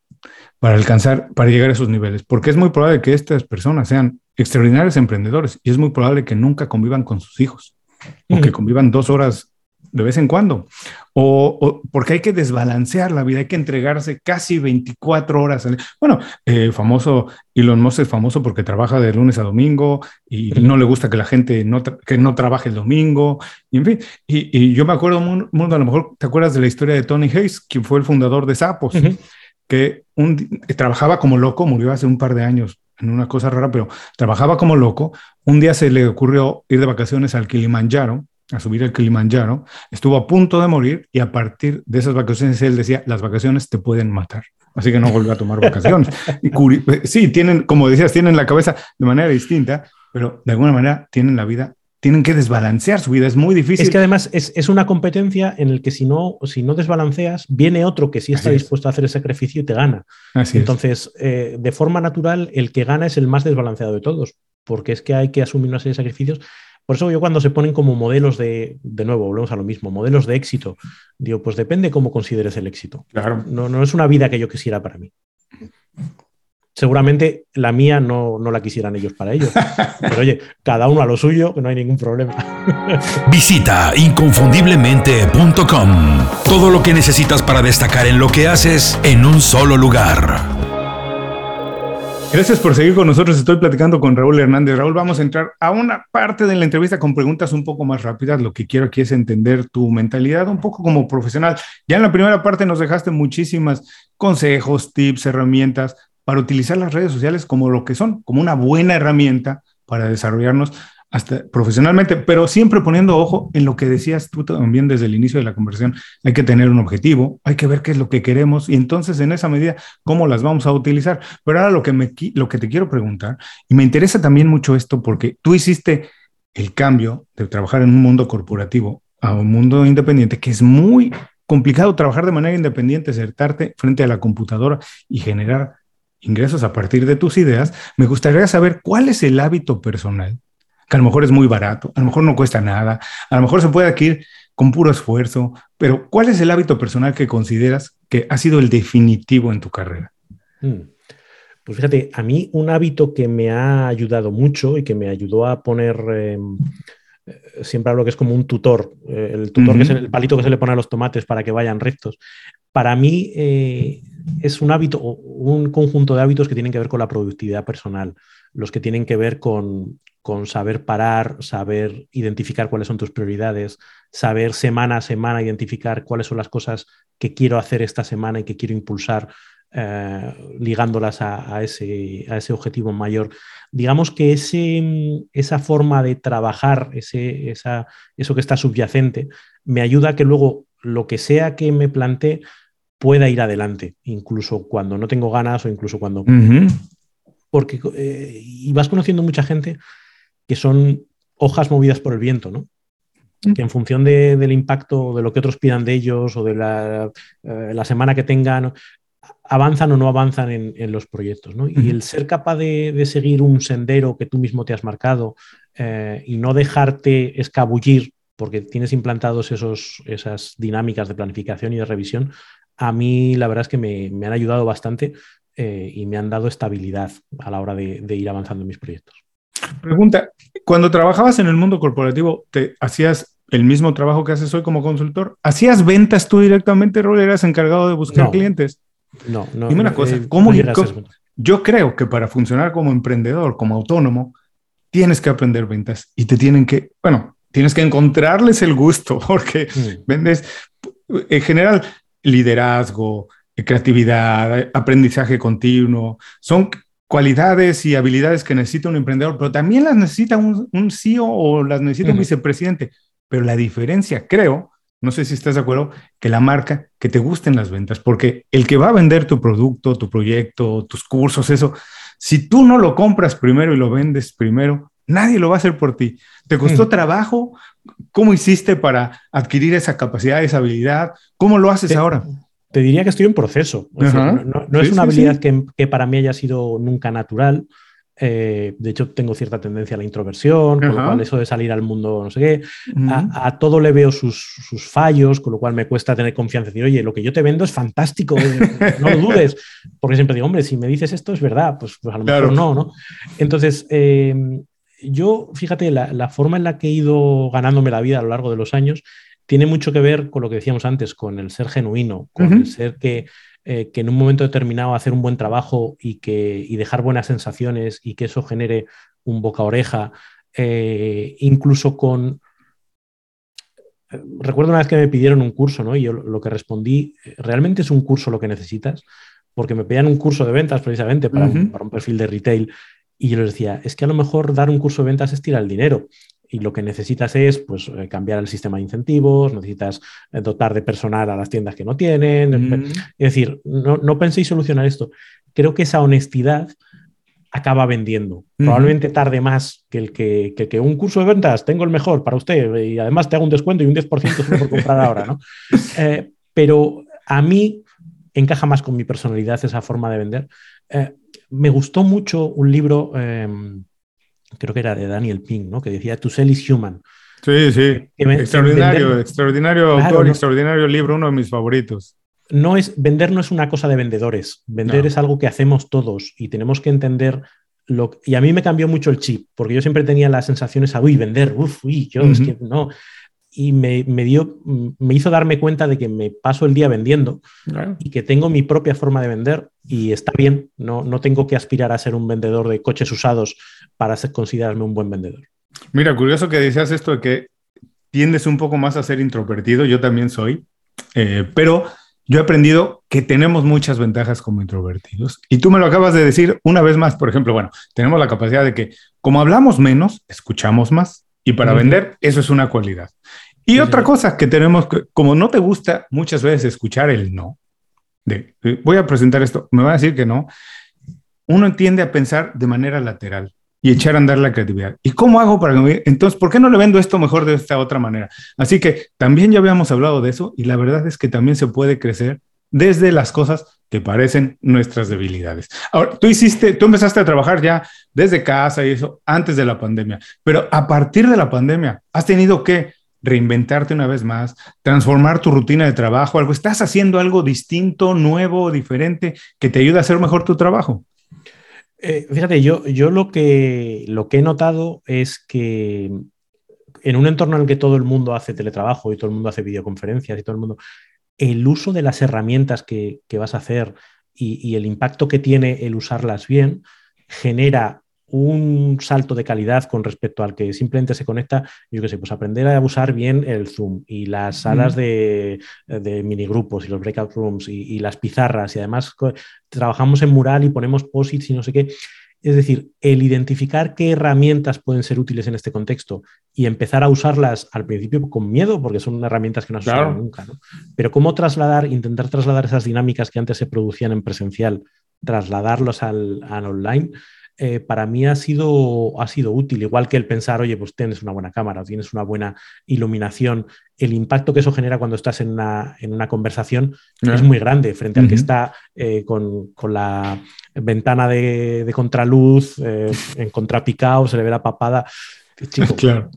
para alcanzar, para llegar a esos niveles, porque es muy probable que estas personas sean extraordinarios emprendedores y es muy probable que nunca convivan con sus hijos o que convivan dos horas de vez en cuando, o, porque hay que desbalancear la vida, hay que entregarse casi 24 horas. Bueno, eh, famoso, Elon Musk es famoso porque trabaja de lunes a domingo y no le gusta que la gente no, que no trabaje el domingo, y en fin, y, yo me acuerdo, mundo, a lo mejor te acuerdas de la historia de Tony Hayes, quien fue el fundador de Sapos, que un, trabajaba como loco, murió hace un par de años en una cosa rara, pero trabajaba como loco. Un día se le ocurrió ir de vacaciones al Kilimanjaro a subir el Kilimanjaro, estuvo a punto de morir y a partir de esas vacaciones él decía, las vacaciones te pueden matar. Así que no volvió a tomar vacaciones. [LAUGHS] Y sí, tienen, como decías, tienen la cabeza de manera distinta, pero de alguna manera tienen la vida, tienen que desbalancear su vida. Es muy difícil. Es que además es, una competencia en el que si no, si no desbalanceas, viene otro que sí está dispuesto a hacer el sacrificio y te gana. Así Entonces, eh, de forma natural, el que gana es el más desbalanceado de todos, porque es que hay que asumir una serie de sacrificios por eso yo cuando se ponen como modelos de, de nuevo, volvemos a lo mismo, modelos de éxito, digo, pues depende cómo consideres el éxito. Claro. No, no es una vida que yo quisiera para mí. Seguramente la mía no, no la quisieran ellos para ellos. Pero oye, cada uno a lo suyo, que no hay ningún problema. [LAUGHS] Visita inconfundiblemente.com. Todo lo que necesitas para destacar en lo que haces en un solo lugar. Gracias por seguir con nosotros. Estoy platicando con Raúl Hernández. Raúl, vamos a entrar a una parte de la entrevista con preguntas un poco más rápidas. Lo que quiero aquí es entender tu mentalidad un poco como profesional. Ya en la primera parte nos dejaste muchísimas consejos, tips, herramientas para utilizar las redes sociales como lo que son, como una buena herramienta para desarrollarnos hasta profesionalmente, pero siempre poniendo ojo en lo que decías tú también desde el inicio de la conversación. Hay que tener un objetivo, hay que ver qué es lo que queremos y entonces en esa medida cómo las vamos a utilizar. Pero ahora lo que, me, lo que te quiero preguntar, y me interesa también mucho esto porque tú hiciste el cambio de trabajar en un mundo corporativo a un mundo independiente, que es muy complicado trabajar de manera independiente, acertarte frente a la computadora y generar ingresos a partir de tus ideas. Me gustaría saber cuál es el hábito personal que a lo mejor es muy barato, a lo mejor no cuesta nada, a lo mejor se puede adquirir con puro esfuerzo, pero ¿cuál es el hábito personal que consideras que ha sido el definitivo en tu carrera? Hmm. Pues fíjate, a mí un hábito que me ha ayudado mucho y que me ayudó a poner, em, eh, siempre hablo que es como un tutor, eh, el tutor que es el palito que se le pone a los tomates para que vayan rectos. Para mí eh, es un hábito, un conjunto de hábitos que tienen que ver con la productividad personal, los que tienen que ver con, con saber parar, saber identificar cuáles son tus prioridades, saber semana a semana identificar cuáles son las cosas que quiero hacer esta semana y que quiero impulsar, eh, ligándolas a, ese, a, ese, objetivo mayor. Digamos que ese, esa forma de trabajar, ese, esa, eso que está subyacente, me ayuda a que luego lo que sea que me plantee pueda ir adelante, incluso cuando no tengo ganas o incluso cuando... Porque, eh, y vas conociendo mucha gente que son hojas movidas por el viento, ¿no? Mm. Que en función del impacto de lo que otros pidan de ellos o de la, eh, semana que tengan, avanzan o no avanzan en, los proyectos. ¿no? Y el ser capaz de, seguir un sendero que tú mismo te has marcado eh, y no dejarte escabullir porque tienes implantados esos, esas dinámicas de planificación y de revisión, a mí la verdad es que me, han ayudado bastante eh, y me han dado estabilidad a la hora de ir avanzando en mis proyectos. Pregunta, cuando trabajabas en el mundo corporativo, ¿te hacías el mismo trabajo que haces hoy como consultor? ¿Hacías ventas tú directamente, Rol? ¿Eras encargado de buscar clientes? No, no. Dime una cosa, eh, ¿cómo, yo creo que para funcionar como emprendedor, como autónomo, tienes que aprender ventas y te tienen que, bueno, tienes que encontrarles el gusto [LAUGHS] porque mm. vendes, en general, liderazgo, creatividad, aprendizaje continuo, son cualidades y habilidades que necesita un emprendedor, pero también las necesita un, CEO o las necesita un vicepresidente. Pero la diferencia, creo, no sé si estás de acuerdo, que la marca, que te gusten las ventas, porque el que va a vender tu producto, tu proyecto, tus cursos, eso, si tú no lo compras primero y lo vendes primero, nadie lo va a hacer por ti. ¿Te costó trabajo? ¿Cómo hiciste para adquirir esa capacidad, esa habilidad? ¿Cómo lo haces ahora? Te diría que estoy en proceso. no, es una habilidad Que, para mí haya sido nunca natural. Eh, de hecho, tengo cierta tendencia a la introversión, con lo cual eso de salir al mundo, no sé qué, a, todo le veo sus, fallos, con lo cual me cuesta tener confianza. Decir, oye, lo que yo te vendo es fantástico, eh, [LAUGHS] no lo dudes. Porque siempre digo, hombre, si me dices esto es verdad, pues, pues a lo mejor no, ¿no? Entonces, em, yo, fíjate, la, forma en la que he ido ganándome la vida a lo largo de los años tiene mucho que ver con lo que decíamos antes, con el ser genuino, con el ser que eh, que en un momento determinado hacer un buen trabajo y, que, dejar buenas sensaciones y que eso genere un boca oreja, eh, incluso con... Recuerdo una vez que me pidieron un curso, ¿no? Y yo lo que respondí, ¿realmente es un curso lo que necesitas? Porque me pedían un curso de ventas precisamente para, un, para un perfil de retail. Y yo les decía, es que a lo mejor dar un curso de ventas es tirar el dinero y lo que necesitas es pues, eh, cambiar el sistema de incentivos, necesitas eh, dotar de personal a las tiendas que no tienen. Mm. Es decir, no, no, penséis solucionar esto. Creo que esa honestidad acaba vendiendo. Probablemente tarde más que el que, que, un curso de ventas, tengo el mejor para usted y además te hago un descuento y un 10% solo por comprar ahora. ¿no? [LAUGHS] Eh, pero a mí encaja más con mi personalidad esa forma de vender. me gustó mucho un libro em, creo que era de Daniel Pink, ¿no? Que decía To Sell is Human. Sí, sí. extraordinario, extraordinario autor, extraordinario libro, uno de mis favoritos. No es, vender no es una cosa de vendedores. Vender es algo que hacemos todos y tenemos que entender lo y a mí me cambió mucho el chip, porque yo siempre tenía las sensaciones a, uy, vender, uff, uy, yo, es que no y me, dio, me hizo darme cuenta de que me paso el día vendiendo y que tengo mi propia forma de vender y está bien, no, no tengo que aspirar a ser un vendedor de coches usados para ser, considerarme un buen vendedor. Mira, curioso que decías esto de que tiendes un poco más a ser introvertido, yo también soy, eh, pero yo he aprendido que tenemos muchas ventajas como introvertidos. Y tú me lo acabas de decir una vez más, por ejemplo, bueno, tenemos la capacidad de que como hablamos menos, escuchamos más. Y para vender, eso es una cualidad. Y otra cosa que tenemos, como no te gusta muchas veces escuchar el no, de voy a presentar esto, me va a decir que no, uno tiende a pensar de manera lateral y echar a andar la creatividad. ¿Y cómo hago para que Entonces, ¿por qué no le vendo esto mejor de esta otra manera? Así que también ya habíamos hablado de eso y la verdad es que también se puede crecer desde las cosas que parecen nuestras debilidades. Ahora, tú hiciste, tú empezaste a trabajar ya desde casa y eso antes de la pandemia, pero a partir de la pandemia, ¿has tenido que reinventarte una vez más, transformar tu rutina de trabajo, algo, estás haciendo algo distinto, nuevo, diferente, que te ayude a hacer mejor tu trabajo. Eh, fíjate, yo, yo lo, que, lo que he notado es que en un entorno en el que todo el mundo hace teletrabajo y todo el mundo hace videoconferencias y todo el mundo, el uso de las herramientas que, vas a hacer y, el impacto que tiene el usarlas bien genera un salto de calidad con respecto al que simplemente se conecta, yo qué sé, pues aprender a usar bien el Zoom y las salas de, de minigrupos y los breakout rooms y, las pizarras y además trabajamos en mural y ponemos posits y no sé qué. Es decir, el identificar qué herramientas pueden ser útiles en este contexto y empezar a usarlas al principio con miedo, porque son herramientas que no has usado nunca, ¿no? Pero cómo trasladar, intentar trasladar esas dinámicas que antes se producían en presencial, trasladarlos al, al online, eh, para mí ha sido, ha sido útil, igual que el pensar, oye, pues tienes una buena cámara, tienes una buena iluminación, el impacto que eso genera cuando estás en una, en una conversación es muy grande frente al que está eh, con, con, la ventana de, de contraluz, eh, [LAUGHS] en contrapicado, se le ve la papada. [LAUGHS] Chico, claro.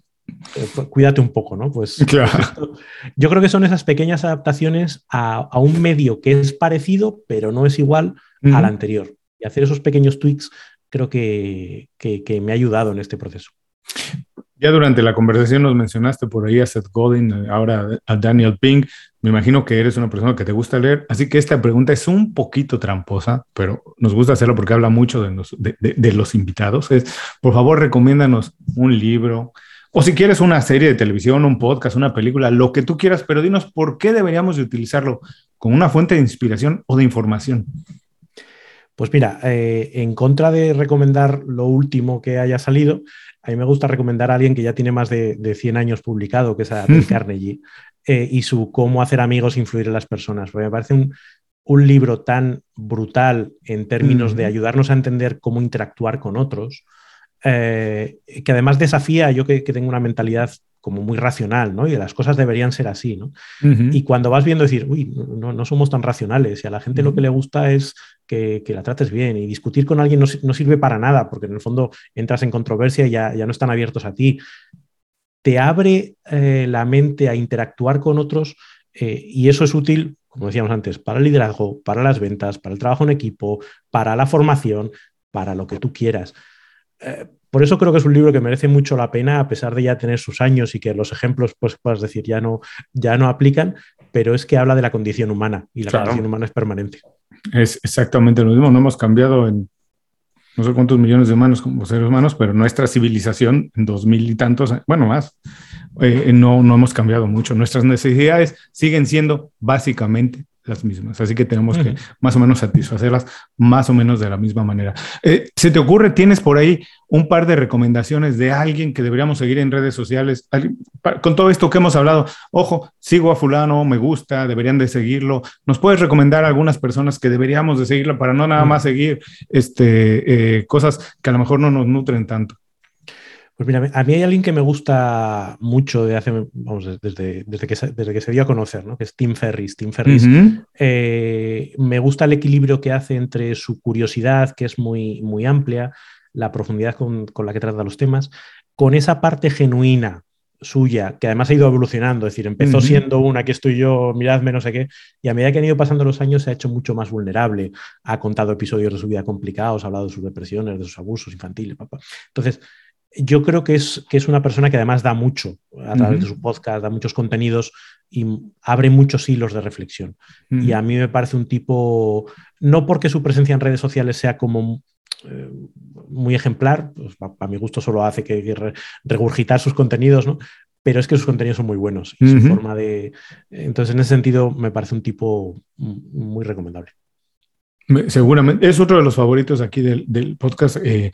cuídate un poco, ¿no? Pues [LAUGHS] claro. yo creo que son esas pequeñas adaptaciones a, a, un medio que es parecido, pero no es igual al anterior. Y hacer esos pequeños tweaks creo que, me ha ayudado en este proceso. Ya durante la conversación nos mencionaste por ahí a Seth Godin, ahora a Daniel Pink. Me imagino que eres una persona que te gusta leer, así que esta pregunta es un poquito tramposa, pero nos gusta hacerlo porque habla mucho de los, invitados. Por favor, recomiéndanos un libro, o si quieres una serie de televisión, un podcast, una película, lo que tú quieras, pero dinos por qué deberíamos de utilizarlo como una fuente de inspiración o de información. Pues mira, eh, en contra de recomendar lo último que haya salido, a mí me gusta recomendar a alguien que ya tiene más de, 100 años publicado, que es a [LAUGHS] Carnegie, eh, y su Cómo hacer amigos e influir en las personas. Porque me parece un, libro tan brutal en términos de ayudarnos a entender cómo interactuar con otros, eh, que además desafía, yo que, tengo una mentalidad como muy racional, ¿no? Y las cosas deberían ser así, ¿no? Y cuando vas viendo decir, uy, no, somos tan racionales y a la gente lo que le gusta es que, la trates bien. Y discutir con alguien no, sirve para nada, porque en el fondo entras en controversia y ya, ya no están abiertos a ti. Te abre eh, la mente a interactuar con otros eh, y eso es útil, como decíamos antes, para el liderazgo, para las ventas, para el trabajo en equipo, para la formación, para lo que tú quieras. Eh, por eso creo que es un libro que merece mucho la pena, a pesar de ya tener sus años y que los ejemplos, pues puedes decir, ya no, ya no aplican, pero es que habla de la condición humana y la condición humana es permanente. Es exactamente lo mismo, no hemos cambiado en no sé cuántos millones de humanos como seres humanos, pero nuestra civilización en dos mil y tantos, bueno, más, eh, no, no hemos cambiado mucho. Nuestras necesidades siguen siendo básicamente las mismas. Así que tenemos que más o menos satisfacerlas más o menos de la misma manera. Eh, ¿Se te ocurre, tienes por ahí un par de recomendaciones de alguien que deberíamos seguir en redes sociales? Con todo esto que hemos hablado, ojo, sigo a fulano, me gusta, deberían de seguirlo. ¿Nos puedes recomendar a algunas personas que deberíamos de seguirlo para no nada más seguir este, eh, cosas que a lo mejor no nos nutren tanto? Pues mira, a mí hay alguien que me gusta mucho de hace, vamos, desde, desde, que, se, desde que se dio a conocer, ¿no? que es Tim Ferris. Tim Ferris eh, me gusta el equilibrio que hace entre su curiosidad, que es muy, muy amplia, la profundidad con, la que trata los temas, con esa parte genuina suya, que además ha ido evolucionando, es decir, empezó siendo una, aquí estoy yo, miradme, no sé qué, y a medida que han ido pasando los años se ha hecho mucho más vulnerable, ha contado episodios de su vida complicados, ha hablado de sus depresiones, de sus abusos infantiles, papá. Entonces, yo creo que es, que es una persona que además da mucho a través de su podcast, da muchos contenidos y abre muchos hilos de reflexión. Y a mí me parece un tipo, no porque su presencia en redes sociales sea como eh, muy ejemplar, pues, a mi gusto solo hace que, regurgitar sus contenidos, ¿no? pero es que sus contenidos son muy buenos y su forma de... Entonces, en ese sentido, me parece un tipo muy recomendable. Seguramente, es otro de los favoritos aquí del, podcast. Eh,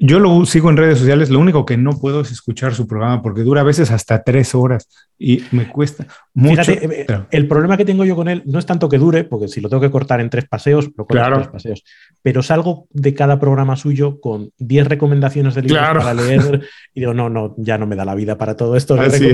yo lo sigo en redes sociales, lo único que no puedo es escuchar su programa porque dura a veces hasta tres horas y me cuesta mucho. Fíjate, eh, el problema que tengo yo con él no es tanto que dure, porque si lo tengo que cortar en tres paseos, lo corto en tres paseos, pero salgo de cada programa suyo con diez recomendaciones de libros para leer [LAUGHS] y digo, no, no, ya no me da la vida para todo esto. Así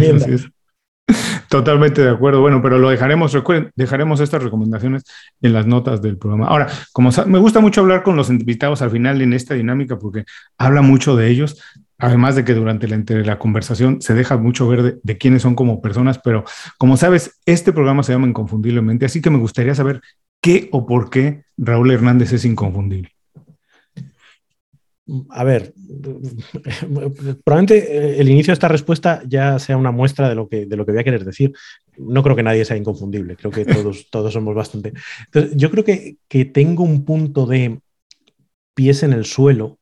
Totalmente de acuerdo. Bueno, pero lo dejaremos, recuerden, dejaremos estas recomendaciones en las notas del programa. Ahora, como me gusta mucho hablar con los invitados al final en esta dinámica porque habla mucho de ellos, además de que durante la, la conversación se deja mucho ver de, quiénes son como personas, pero como sabes, este programa se llama Inconfundiblemente, así que me gustaría saber qué o por qué Raúl Hernández es inconfundible a ver, probablemente eh, el inicio de esta respuesta ya sea una muestra de lo que, de lo que voy a querer decir. No creo que nadie sea inconfundible, creo que todos, [LAUGHS] todos somos bastante. yo creo que, tengo un punto de pies en el suelo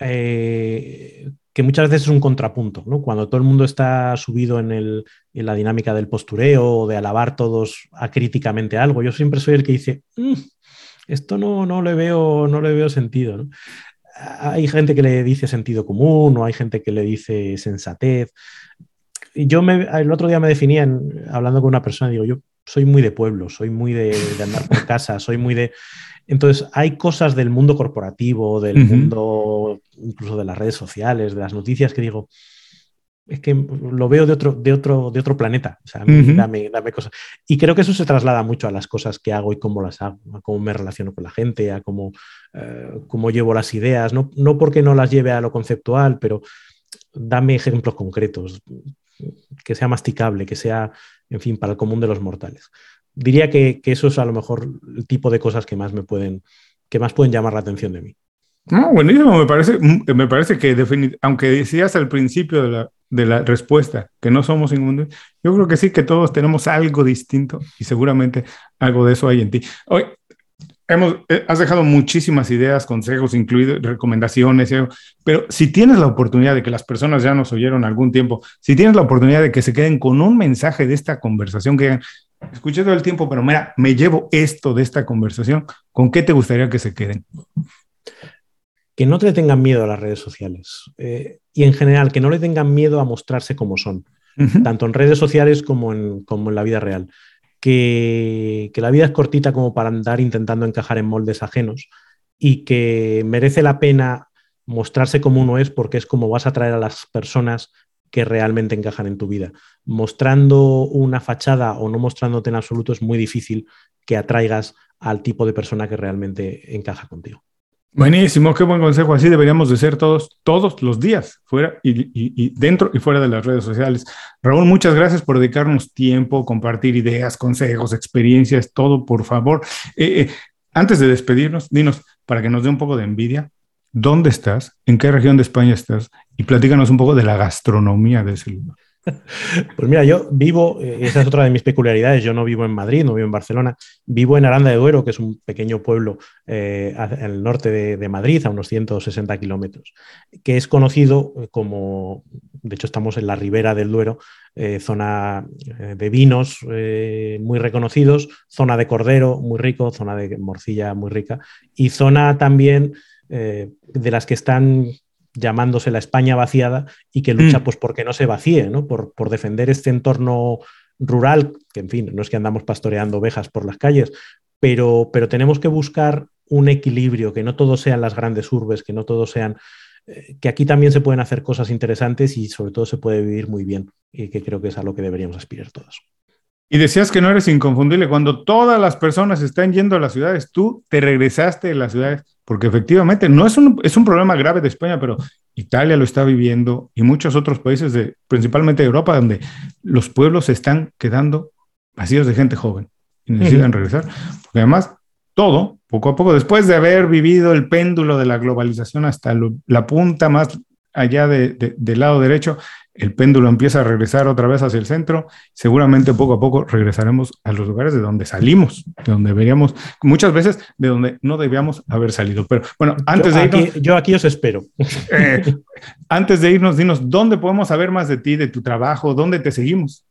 eh, que muchas veces es un contrapunto, ¿no? Cuando todo el mundo está subido en, el, en la dinámica del postureo o de alabar todos acríticamente algo, yo siempre soy el que dice, mm, esto no, no, le veo, no le veo sentido. ¿no? Hay gente que le dice sentido común o hay gente que le dice sensatez. Yo me, el otro día me definía hablando con una persona, digo, yo soy muy de pueblo, soy muy de, andar por casa, soy muy de... Entonces, hay cosas del mundo corporativo, del mundo incluso de las redes sociales, de las noticias que digo, es que lo veo de otro, de otro, de otro planeta. O sea, dame, cosas. Y creo que eso se traslada mucho a las cosas que hago y cómo las hago, a cómo me relaciono con la gente, a cómo, eh, cómo llevo las ideas. No, no porque no las lleve a lo conceptual, pero dame ejemplos concretos, que sea masticable, que sea, en fin, para el común de los mortales. Diría que, que eso es a lo mejor el tipo de cosas que más me pueden, que más pueden llamar la atención de mí. No, buenísimo, me parece, me parece que aunque decías al principio de la, de la respuesta, que no somos inmundos, yo creo que sí, que todos tenemos algo distinto y seguramente algo de eso hay en ti. Hoy hemos, eh, has dejado muchísimas ideas, consejos, incluidos recomendaciones, eh, pero si tienes la oportunidad de que las personas ya nos oyeron algún tiempo, si tienes la oportunidad de que se queden con un mensaje de esta conversación, que escuché todo el tiempo, pero mira, me llevo esto de esta conversación, ¿con qué te gustaría que se queden? que no te tengan miedo a las redes sociales eh, y en general que no le tengan miedo a mostrarse como son, tanto en redes sociales como en, como en la vida real. Que, que, la vida es cortita como para andar intentando encajar en moldes ajenos y que merece la pena mostrarse como uno es porque es como vas a atraer a las personas que realmente encajan en tu vida. Mostrando una fachada o no mostrándote en absoluto es muy difícil que atraigas al tipo de persona que realmente encaja contigo. Buenísimo, qué buen consejo. Así deberíamos de ser todos, todos los días, fuera y, dentro y fuera de las redes sociales. Raúl, muchas gracias por dedicarnos tiempo, compartir ideas, consejos, experiencias, todo, por favor. Eh, eh, antes de despedirnos, dinos, para que nos dé un poco de envidia, ¿dónde estás? ¿En qué región de España estás? Y platícanos un poco de la gastronomía de ese lugar. Pues mira, yo vivo, eh, esa es otra de mis peculiaridades, yo no vivo en Madrid, no vivo en Barcelona, vivo en Aranda de Duero, que es un pequeño pueblo eh, el norte de, Madrid, a unos 160 kilómetros, que es conocido eh, como, de hecho estamos en la ribera del Duero, zona de vinos muy reconocidos, zona de cordero muy rico, zona de morcilla muy rica y zona también de las que están llamándose la España vaciada y que lucha mm. pues porque no se vacíe, ¿no? Por, por, defender este entorno rural, que en fin, no es que andamos pastoreando ovejas por las calles, pero, pero tenemos que buscar un equilibrio, que no todos sean las grandes urbes, que no todos sean, eh, que aquí también se pueden hacer cosas interesantes y sobre todo se puede vivir muy bien, y que creo que es a lo que deberíamos aspirar todos. Y decías que no eres inconfundible. Cuando todas las personas están yendo a las ciudades, tú te regresaste de las ciudades porque efectivamente no es un, es un problema grave de España, pero Italia lo está viviendo y muchos otros países, de, principalmente de Europa, donde los pueblos se están quedando vacíos de gente joven y necesitan regresar. Porque además, todo, poco a poco, después de haber vivido el péndulo de la globalización hasta la punta más allá de, del lado derecho, el péndulo empieza a regresar otra vez hacia el centro, seguramente poco a poco regresaremos a los lugares de donde salimos, de donde deberíamos, muchas veces de donde no debíamos haber salido. Pero bueno, antes de irnos... Yo aquí os espero. Eh, antes de irnos, dinos, ¿dónde podemos saber más de ti, de tu trabajo? ¿Dónde te seguimos?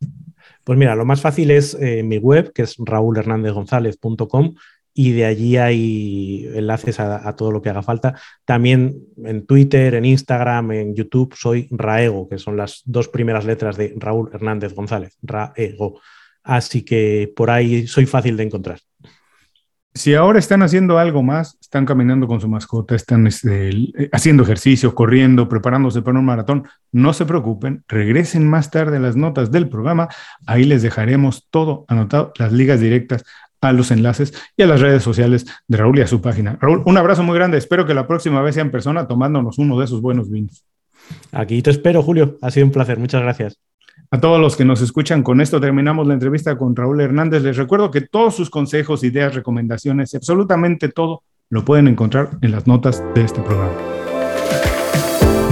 Pues mira, lo más fácil es eh, mi web, que es raulhernandezgonzalez.com y de allí hay enlaces a, todo lo que haga falta. También en Twitter, en Instagram, en YouTube soy Raego, que son las dos primeras letras de Raúl Hernández González, Raego. Así que por ahí soy fácil de encontrar. Si ahora están haciendo algo más, están caminando con su mascota, están este, haciendo ejercicio, corriendo, preparándose para un maratón, no se preocupen, regresen más tarde a las notas del programa, ahí les dejaremos todo anotado, las ligas directas a los enlaces y a las redes sociales de Raúl y a su página. Raúl, un abrazo muy grande. Espero que la próxima vez sea en persona tomándonos uno de esos buenos vinos. Aquí te espero, Julio. Ha sido un placer. Muchas gracias. A todos los que nos escuchan, con esto terminamos la entrevista con Raúl Hernández. Les recuerdo que todos sus consejos, ideas, recomendaciones, absolutamente todo, lo pueden encontrar en las notas de este programa.